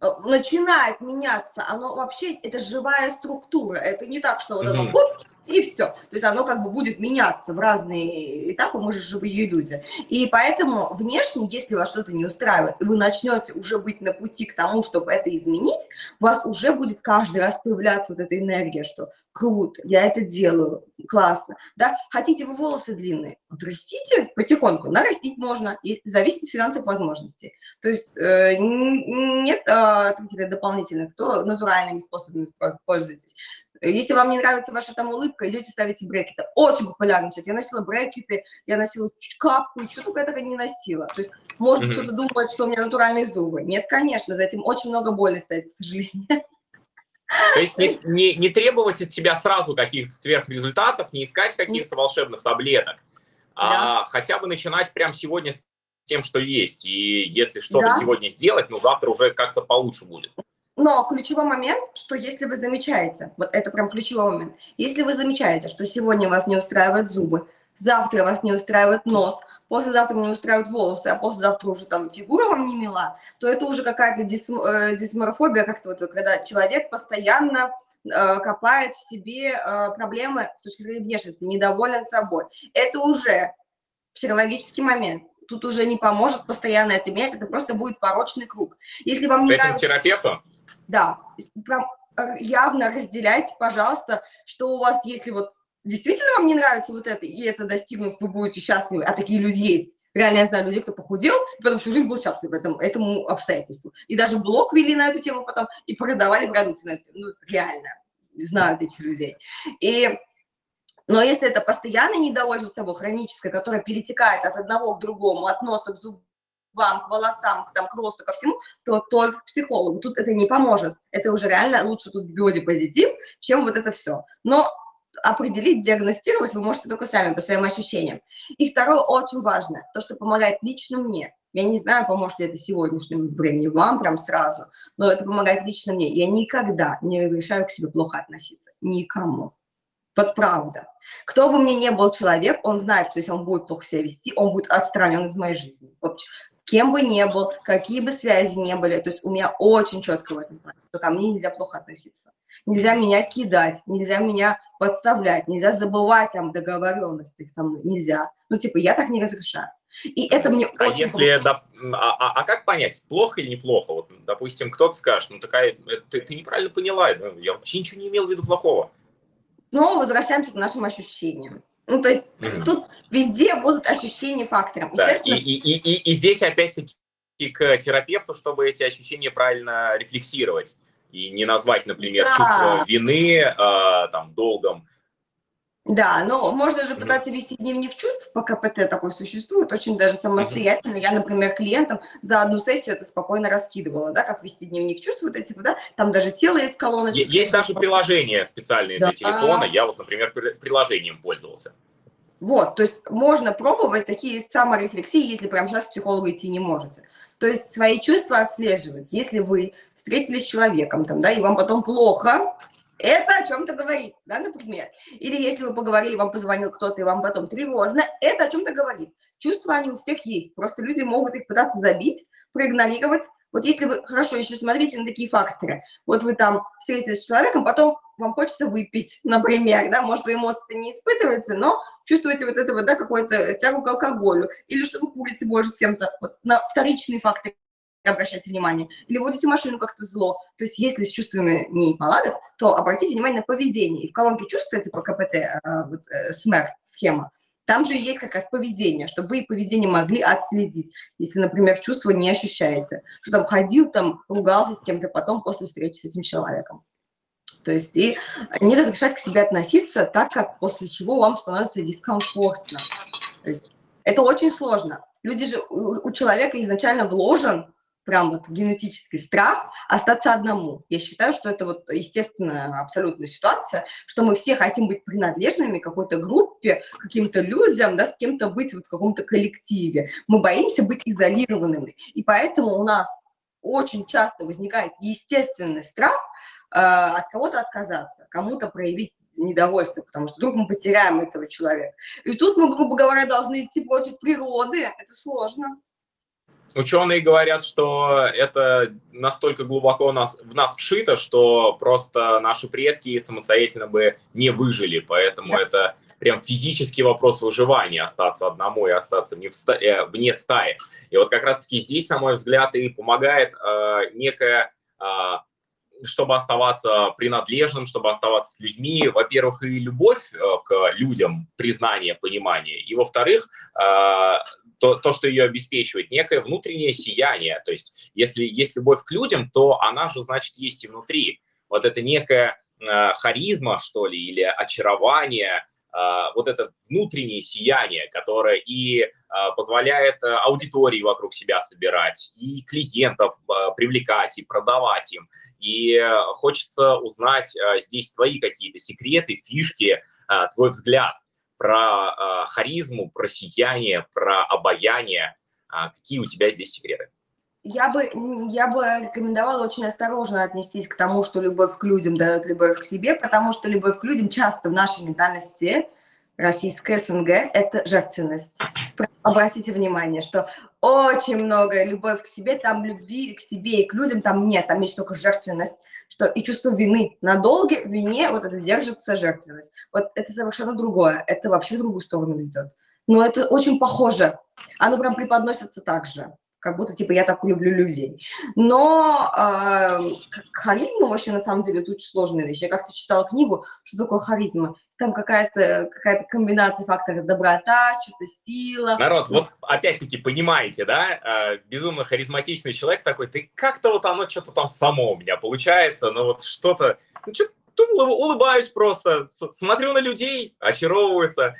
S2: э, начинает меняться, оно вообще, это живая структура, это не так, что вот оно mm-hmm. И все. То есть оно как бы будет меняться в разные этапы, мы же живые люди. И поэтому внешне, если вас что-то не устраивает, и вы начнете уже быть на пути к тому, чтобы это изменить, у вас уже будет каждый раз появляться вот эта энергия, что круто, я это делаю, классно, да, хотите вы волосы длинные, вот растите потихоньку, нарастить можно, и зависит от финансовых возможностей, то есть э, нет э, каких-то дополнительных, то натуральными способами пользуйтесь, если вам не нравится ваша там улыбка, идете ставите брекеты. Очень популярно сейчас. Я носила брекеты, я носила капку, что только этого не носила. То есть, может mm-hmm. кто-то думает, что у меня натуральные зубы. Нет, конечно, за этим очень много боли стоит, к сожалению.
S1: То есть не, не, не требовать от себя сразу каких-то сверхрезультатов, не искать каких-то волшебных таблеток, а да. а хотя бы начинать прямо сегодня с тем, что есть. И если что-то да. сегодня сделать, ну завтра уже как-то получше будет.
S2: Но ключевой момент, что если вы замечаете, вот это прям ключевой момент, если вы замечаете, что сегодня вас не устраивают зубы, завтра вас не устраивает нос, послезавтра не устраивают волосы, а послезавтра уже там фигура вам не мила, то это уже какая-то дисм, э, дисморфобия, как-то вот, когда человек постоянно э, копает в себе э, проблемы с точки зрения внешности, недоволен собой. Это уже психологический момент. Тут уже не поможет постоянно это менять, это просто будет порочный круг. Если вам
S1: с
S2: не
S1: этим нравится... терапевтом?
S2: да, прям явно разделяйте, пожалуйста, что у вас, если вот действительно вам не нравится вот это, и это достигнув, вы будете счастливы, а такие люди есть. Реально я знаю людей, кто похудел, и потом всю жизнь был счастлив этому, этому обстоятельству. И даже блог вели на эту тему потом, и продавали продукты на эту тему. Ну, реально, знаю этих людей. И но если это постоянное недовольство собой, хроническое, которое перетекает от одного к другому, от носа к зубу, вам, к волосам, к, там, к росту, ко всему, то только психологу. Тут это не поможет. Это уже реально лучше тут биодипозитив, чем вот это все. Но определить, диагностировать вы можете только сами по своим ощущениям. И второе, очень важно, то, что помогает лично мне. Я не знаю, поможет ли это сегодняшнему времени вам прям сразу, но это помогает лично мне. Я никогда не разрешаю к себе плохо относиться. Никому. Вот правда. Кто бы мне не был человек, он знает, что если он будет плохо себя вести, он будет отстранен из моей жизни кем бы ни был, какие бы связи не были. То есть у меня очень четко в этом плане, что ко мне нельзя плохо относиться. Нельзя меня кидать, нельзя меня подставлять, нельзя забывать о договоренностях со мной, нельзя. Ну, типа, я так не разрешаю. И это мне
S1: а очень... Если, да, а, а, как понять, плохо или неплохо? Вот, допустим, кто-то скажет, ну, такая, э, ты, ты неправильно поняла, я вообще ничего не имел в виду плохого.
S2: Ну, возвращаемся к нашим ощущениям. Ну, то есть mm-hmm. тут везде будут ощущения фактором.
S1: Да, и, и, и, и здесь опять-таки к терапевту, чтобы эти ощущения правильно рефлексировать и не назвать, например, да. чувство вины э, там долгом
S2: да, но можно же пытаться вести дневник чувств, по КПТ такой существует, очень даже самостоятельно. Я, например, клиентам за одну сессию это спокойно раскидывала, да, как вести дневник чувств, вот эти, да, там даже тело есть колоночки.
S1: Есть даже приложения специальные да. для телефона, я вот, например, приложением пользовался.
S2: Вот, то есть можно пробовать такие саморефлексии, если прямо сейчас к психологу идти не можете. То есть свои чувства отслеживать. Если вы встретились с человеком, там, да, и вам потом плохо, это о чем-то говорит, да, например. Или если вы поговорили, вам позвонил кто-то, и вам потом тревожно, это о чем-то говорит. Чувства, они у всех есть, просто люди могут их пытаться забить, проигнорировать. Вот если вы, хорошо, еще смотрите на такие факторы. Вот вы там встретились с человеком, потом вам хочется выпить, например, да, может, вы эмоции не испытываете, но чувствуете вот этого, да, какую-то тягу к алкоголю, или что вы курите больше с кем-то, вот на вторичные факторы обращайте внимание, или водите машину как-то зло. То есть если с чувствами не неполадок, то обратите внимание на поведение. И в колонке чувств, кстати, по КПТ, э, вот, э, СМЭР, схема, там же есть как раз поведение, чтобы вы поведение могли отследить. Если, например, чувство не ощущаете, что там ходил, там ругался с кем-то потом после встречи с этим человеком. То есть и не разрешать к себе относиться так, как после чего вам становится дискомфортно. То есть это очень сложно. Люди же, у человека изначально вложен прям вот генетический страх остаться одному. Я считаю, что это вот естественная абсолютная ситуация, что мы все хотим быть принадлежными какой-то группе, каким-то людям, да, с кем-то быть вот в каком-то коллективе. Мы боимся быть изолированными. И поэтому у нас очень часто возникает естественный страх э, от кого-то отказаться, кому-то проявить недовольство, потому что вдруг мы потеряем этого человека. И тут мы, грубо говоря, должны идти против природы. Это сложно.
S1: Ученые говорят, что это настолько глубоко в нас, в нас вшито, что просто наши предки самостоятельно бы не выжили, поэтому да. это прям физический вопрос выживания, остаться одному и остаться вне, э, вне стаи. И вот как раз-таки здесь, на мой взгляд, и помогает э, некая э, чтобы оставаться принадлежным, чтобы оставаться с людьми, во-первых, и любовь э, к людям, признание, понимание, и, во-вторых, э, то, то, что ее обеспечивает, некое внутреннее сияние. То есть если есть любовь к людям, то она же, значит, есть и внутри. Вот это некая э, харизма, что ли, или очарование, вот это внутреннее сияние, которое и а, позволяет э, аудитории вокруг себя собирать, и клиентов а, привлекать, и продавать им. И хочется узнать здесь твои какие-то секреты, фишки, твой взгляд про харизму, про сияние, про обаяние. Какие у тебя здесь секреты?
S2: Я бы, я бы рекомендовала очень осторожно отнестись к тому, что любовь к людям дает любовь к себе, потому что любовь к людям часто в нашей ментальности российской СНГ – это жертвенность. Обратите внимание, что очень много любовь к себе, там любви к себе и к людям там нет, там есть только жертвенность, что и чувство вины. На долге вине вот это держится жертвенность. Вот это совершенно другое, это вообще в другую сторону ведет. Но это очень похоже, оно прям преподносится так же как будто, типа, я так люблю людей. Но э, харизма вообще, на самом деле, это очень сложная вещь. Я как-то читала книгу, что такое харизма. Там какая-то какая комбинация факторов доброта, что-то стила.
S1: Народ, вот опять-таки, понимаете, да, э, безумно харизматичный человек такой, ты как-то вот оно что-то там само у меня получается, но вот что-то, ну, что улыбаюсь просто, смотрю на людей, очаровываются,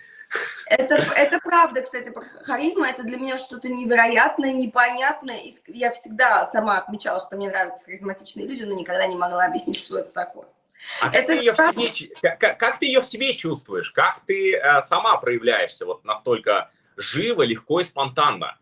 S2: это, это правда, кстати, харизма это для меня что-то невероятное, непонятное. Я всегда сама отмечала, что мне нравятся харизматичные люди, но никогда не могла объяснить, что это такое.
S1: А это как, ты ее в себе, как, как ты ее в себе чувствуешь? Как ты э, сама проявляешься вот настолько живо, легко и спонтанно?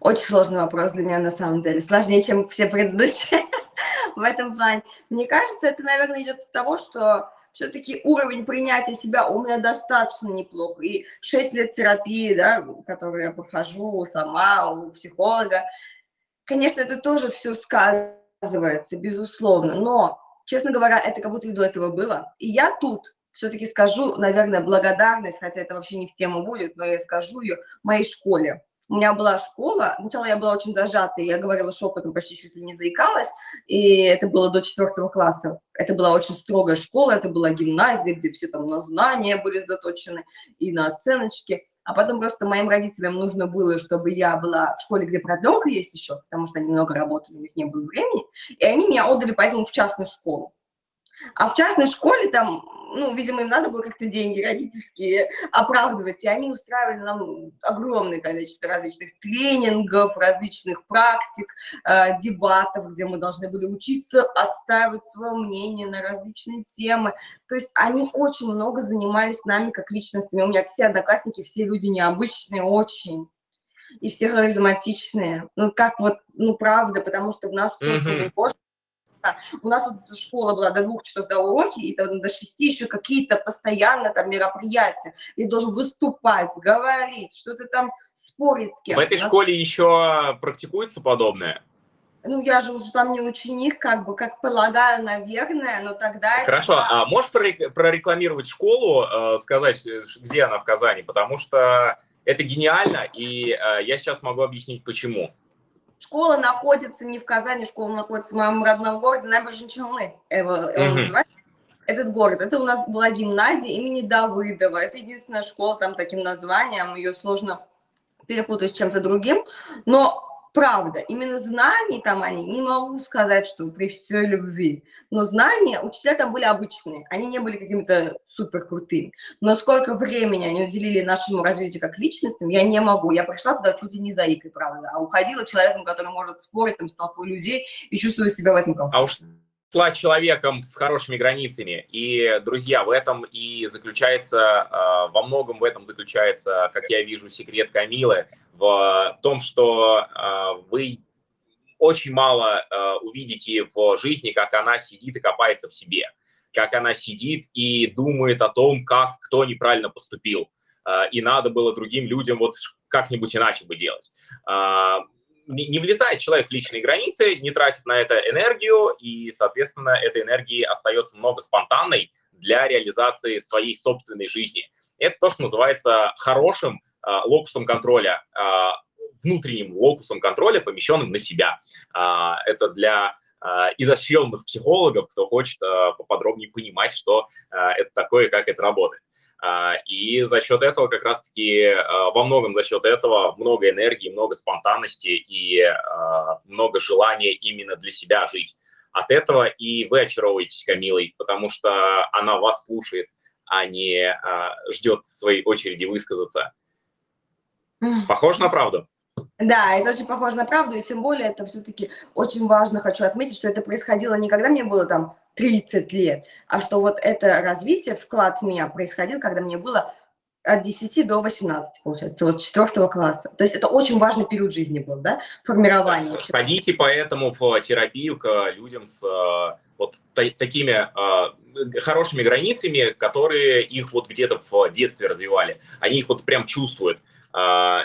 S2: Очень сложный вопрос для меня на самом деле. Сложнее, чем все предыдущие в этом плане. Мне кажется, это, наверное, идет от того, что все-таки уровень принятия себя у меня достаточно неплох. И 6 лет терапии, да, которую я прохожу сама, у психолога, конечно, это тоже все сказывается, безусловно. Но, честно говоря, это как будто и до этого было. И я тут все-таки скажу, наверное, благодарность, хотя это вообще не в тему будет, но я скажу ее моей школе у меня была школа, сначала я была очень зажатой, я говорила шепотом, почти чуть ли не заикалась, и это было до четвертого класса. Это была очень строгая школа, это была гимназия, где все там на знания были заточены и на оценочки. А потом просто моим родителям нужно было, чтобы я была в школе, где продленка есть еще, потому что они много работали, у них не было времени, и они меня отдали поэтому в частную школу. А в частной школе там, ну, видимо, им надо было как-то деньги родительские оправдывать, и они устраивали нам огромное количество различных тренингов, различных практик, э, дебатов, где мы должны были учиться отстаивать свое мнение на различные темы. То есть они очень много занимались нами как личностями. У меня все одноклассники, все люди необычные, очень и все харизматичные. Ну, как вот, ну, правда, потому что в нас mm-hmm. тоже у нас вот школа была до двух часов до уроки, и там до шести еще какие-то постоянно там мероприятия. И должен выступать, говорить, что-то там спорить с
S1: кем-то. В этой нас... школе еще практикуется подобное?
S2: Ну, я же уже там не ученик, как бы, как полагаю, наверное, но тогда...
S1: Хорошо, это... а можешь прорекламировать школу, э, сказать, где она в Казани? Потому что это гениально, и э, я сейчас могу объяснить, почему.
S2: Школа находится не в Казани, школа находится в моем родном городе, Набережной Челны. Его, его называют этот город. Это у нас была гимназия имени Давыдова. Это единственная школа там таким названием. Ее сложно перепутать с чем-то другим. Но правда, именно знаний там они, не могу сказать, что при всей любви, но знания учителя там были обычные, они не были какими-то супер крутыми. Но сколько времени они уделили нашему развитию как личностям, я не могу. Я пришла туда чуть ли не заикой, правда, а уходила человеком, который может спорить там с толпой людей и чувствовать себя в этом комфортно.
S1: А уж шла человеком с хорошими границами. И, друзья, в этом и заключается, а, во многом в этом заключается, как я вижу, секрет Камилы, в том, что а, вы очень мало э, увидите в жизни, как она сидит и копается в себе, как она сидит и думает о том, как кто неправильно поступил, и надо было другим людям вот как-нибудь иначе бы делать. Э, не, влезает человек в личные границы, не тратит на это энергию, и, соответственно, этой энергии остается много спонтанной для реализации своей собственной жизни. Это то, что называется хорошим э, локусом контроля, э, внутренним локусом контроля, помещенным на себя. А, это для изощренных психологов, кто хочет поподробнее понимать, что это такое и как это работает. И за счет этого как раз-таки, во многом за счет этого много энергии, много спонтанности и много желания именно для себя жить. От этого и вы очаровываетесь Камилой, потому что она вас слушает, а не ждет своей очереди высказаться. Похоже на правду?
S2: Да, это очень похоже на правду, и тем более это все-таки очень важно, хочу отметить, что это происходило не когда мне было там 30 лет, а что вот это развитие, вклад в меня происходил, когда мне было от 10 до 18, получается, вот с 4 класса. То есть это очень важный период жизни был, да, формирование.
S1: Ходите поэтому в терапию к людям с э, вот такими э, хорошими границами, которые их вот где-то в детстве развивали. Они их вот прям чувствуют.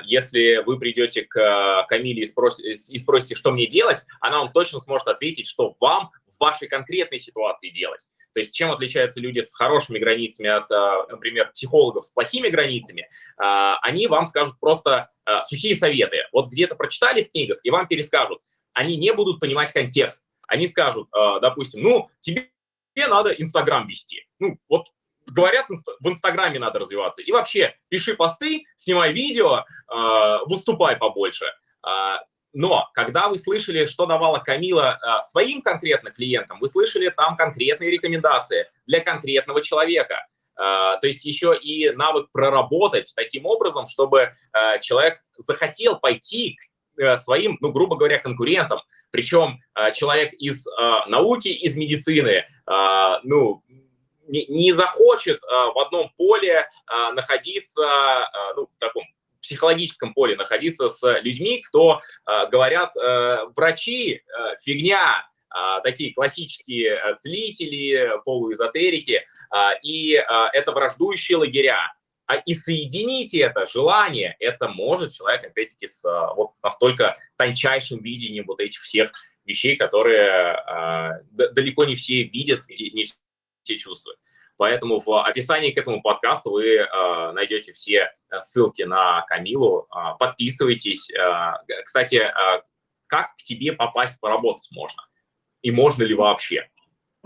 S1: Если вы придете к э, Камиле и спросите, и спросите, что мне делать, она вам точно сможет ответить, что вам в вашей конкретной ситуации делать. То есть чем отличаются люди с хорошими границами от, э, например, психологов с плохими границами? А, они вам скажут просто э, сухие советы. Вот где-то прочитали в книгах и вам перескажут. Они не будут понимать контекст. Они скажут, допустим, ну, тебе надо Инстаграм вести. Ну, вот говорят, в Инстаграме надо развиваться. И вообще, пиши посты, снимай видео, выступай побольше. Э, но когда вы слышали, что давала Камила э, своим конкретно клиентам, вы слышали там конкретные рекомендации для конкретного человека. То есть еще и навык проработать таким образом, чтобы человек захотел пойти к своим, ну, грубо говоря, конкурентам. Причем человек из науки, из медицины, ну, не, захочет в одном поле находиться, ну, в таком психологическом поле находиться с людьми, кто говорят, врачи, фигня, такие классические целители, полуэзотерики, и это враждующие лагеря. И соединить это желание, это может человек, опять-таки, с вот настолько тончайшим видением вот этих всех вещей, которые далеко не все видят и не все чувствуют. Поэтому в описании к этому подкасту вы э, найдете все ссылки на Камилу. Э, подписывайтесь. Э, кстати, э, как к тебе попасть поработать можно? И можно ли вообще?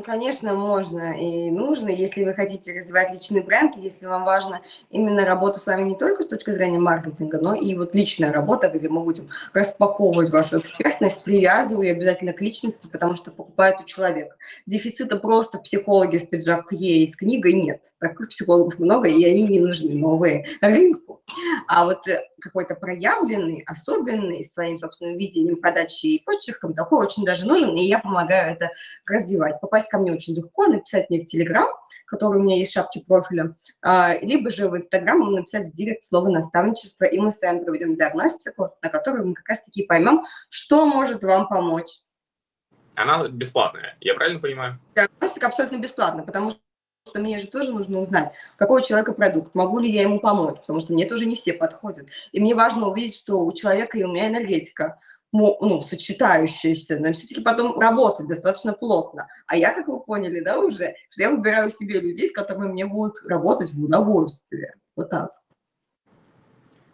S2: Конечно, можно и нужно, если вы хотите развивать личный бренд, если вам важно именно работа с вами не только с точки зрения маркетинга, но и вот личная работа, где мы будем распаковывать вашу экспертность, привязывая обязательно к личности, потому что покупает у человека. Дефицита просто в психологе в пиджаке и с книгой нет. Таких психологов много, и они не нужны, новые рынку. А вот э, какой-то проявленный, особенный своим собственным видением подачи и почерком, такой очень даже нужен, и я помогаю это развивать. Попасть ко мне очень легко, написать мне в Телеграм, который у меня есть в шапке профиля, а, либо же в Инстаграм написать в директ слово наставничество, и мы с вами проведем диагностику, на которой мы как раз-таки поймем, что может вам помочь.
S1: Она бесплатная, я правильно понимаю?
S2: Диагностика абсолютно бесплатная, потому что что мне же тоже нужно узнать, какой у человека продукт, могу ли я ему помочь, потому что мне тоже не все подходят. И мне важно увидеть, что у человека и у меня энергетика ну, сочетающиеся, но все-таки потом работать достаточно плотно. А я, как вы поняли, да, уже, что я выбираю себе людей, с которыми мне будут работать в удовольствие. Вот так.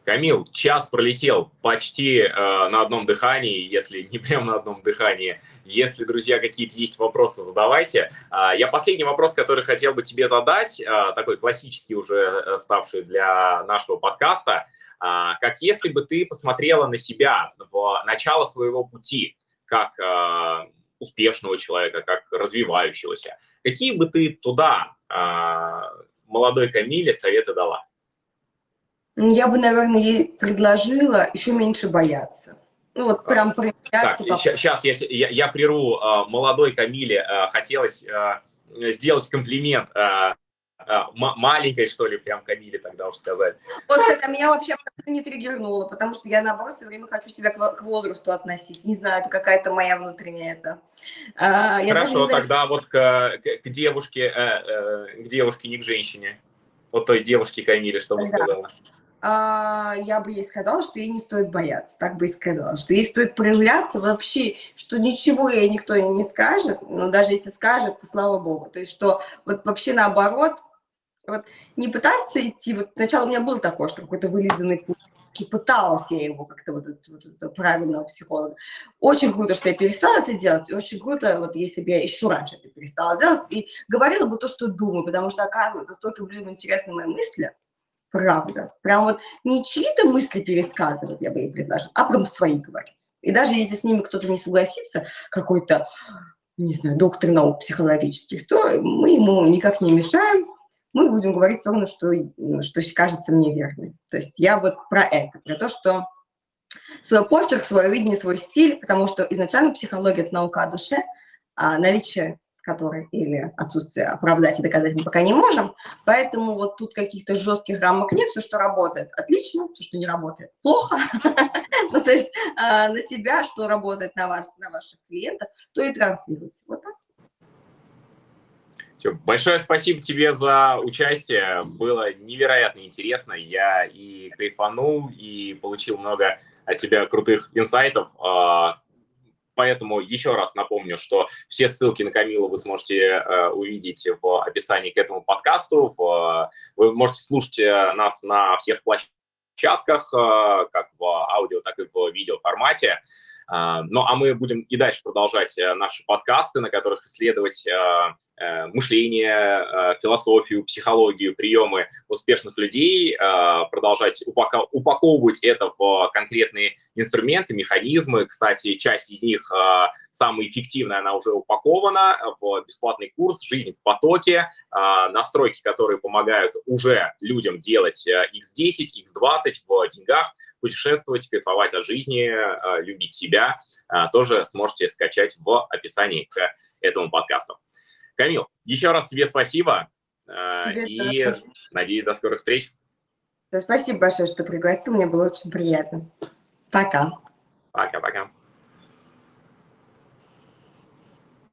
S1: Камил, час пролетел почти э, на одном дыхании, если не прям на одном дыхании. Если, друзья, какие-то есть вопросы, задавайте. Э, я последний вопрос, который хотел бы тебе задать, э, такой классический уже э, ставший для нашего подкаста. А, как если бы ты посмотрела на себя в начало своего пути, как а, успешного человека, как развивающегося, какие бы ты туда а, молодой Камиле советы дала?
S2: Я бы, наверное, ей предложила еще меньше бояться. Ну вот прям
S1: проявляться. Так, сейчас я, я, я прерву. Молодой Камиле хотелось сделать комплимент маленькой, что ли, прям Камиле тогда уж сказать.
S2: Вот это меня вообще не триггернуло, потому что я, наоборот, все время хочу себя к, к возрасту относить. Не знаю, это какая-то моя внутренняя это.
S1: А, Хорошо, тогда вот к, к, девушке, э, э, к девушке, не к женщине. Вот той девушке Камиле, что бы да. сказала?
S2: А, я бы ей сказала, что ей не стоит бояться, так бы и сказала, что ей стоит проявляться вообще, что ничего ей никто не скажет, но даже если скажет, то слава богу. То есть что вот вообще наоборот, вот не пытаться идти, вот сначала у меня был такой, что какой-то вылизанный путь, и пыталась я его как-то вот, вот, вот правильного психолога. Очень круто, что я перестала это делать, и очень круто, вот если бы я еще раньше это перестала делать, и говорила бы то, что думаю, потому что, оказывается, столько людям интересны мои мысли, правда. Прям вот не чьи-то мысли пересказывать, я бы ей предложила, а прям свои говорить. И даже если с ними кто-то не согласится, какой-то, не знаю, доктор наук психологических, то мы ему никак не мешаем, мы будем говорить все равно, что, что кажется мне верным. То есть я вот про это, про то, что свой почерк, свое видение, свой стиль, потому что изначально психология – это наука о душе, а наличие которой или отсутствие оправдать и доказать мы пока не можем. Поэтому вот тут каких-то жестких рамок нет. Все, что работает, отлично. Все, что не работает, плохо. Ну, то есть а, на себя, что работает на вас, на ваших клиентов, то и транслируйте. Вот так.
S1: Все, большое спасибо тебе за участие. Было невероятно интересно. Я и кайфанул, и получил много от тебя крутых инсайтов. А, поэтому еще раз напомню, что все ссылки на Камилу вы сможете э, увидеть в описании к этому подкасту. Вы можете слушать э, нас на всех площадках, э, как в аудио, так и в видео формате. А, ну, а мы будем и дальше продолжать э, наши подкасты, на которых исследовать э, э, мышление, философию, психологию, приемы успешных людей, продолжать упаковывать это в конкретные инструменты, механизмы. Кстати, часть из них самая эффективная, она уже упакована в бесплатный курс «Жизнь в потоке», настройки, которые помогают уже людям делать X10, X20 в деньгах – путешествовать, кайфовать от жизни, э, любить себя, э, тоже сможете скачать в описании к этому подкасту. Камил, еще раз тебе спасибо э, тебе и тоже. надеюсь, до скорых встреч.
S2: спасибо большое, что пригласил, мне было очень приятно. Пока.
S1: Пока-пока.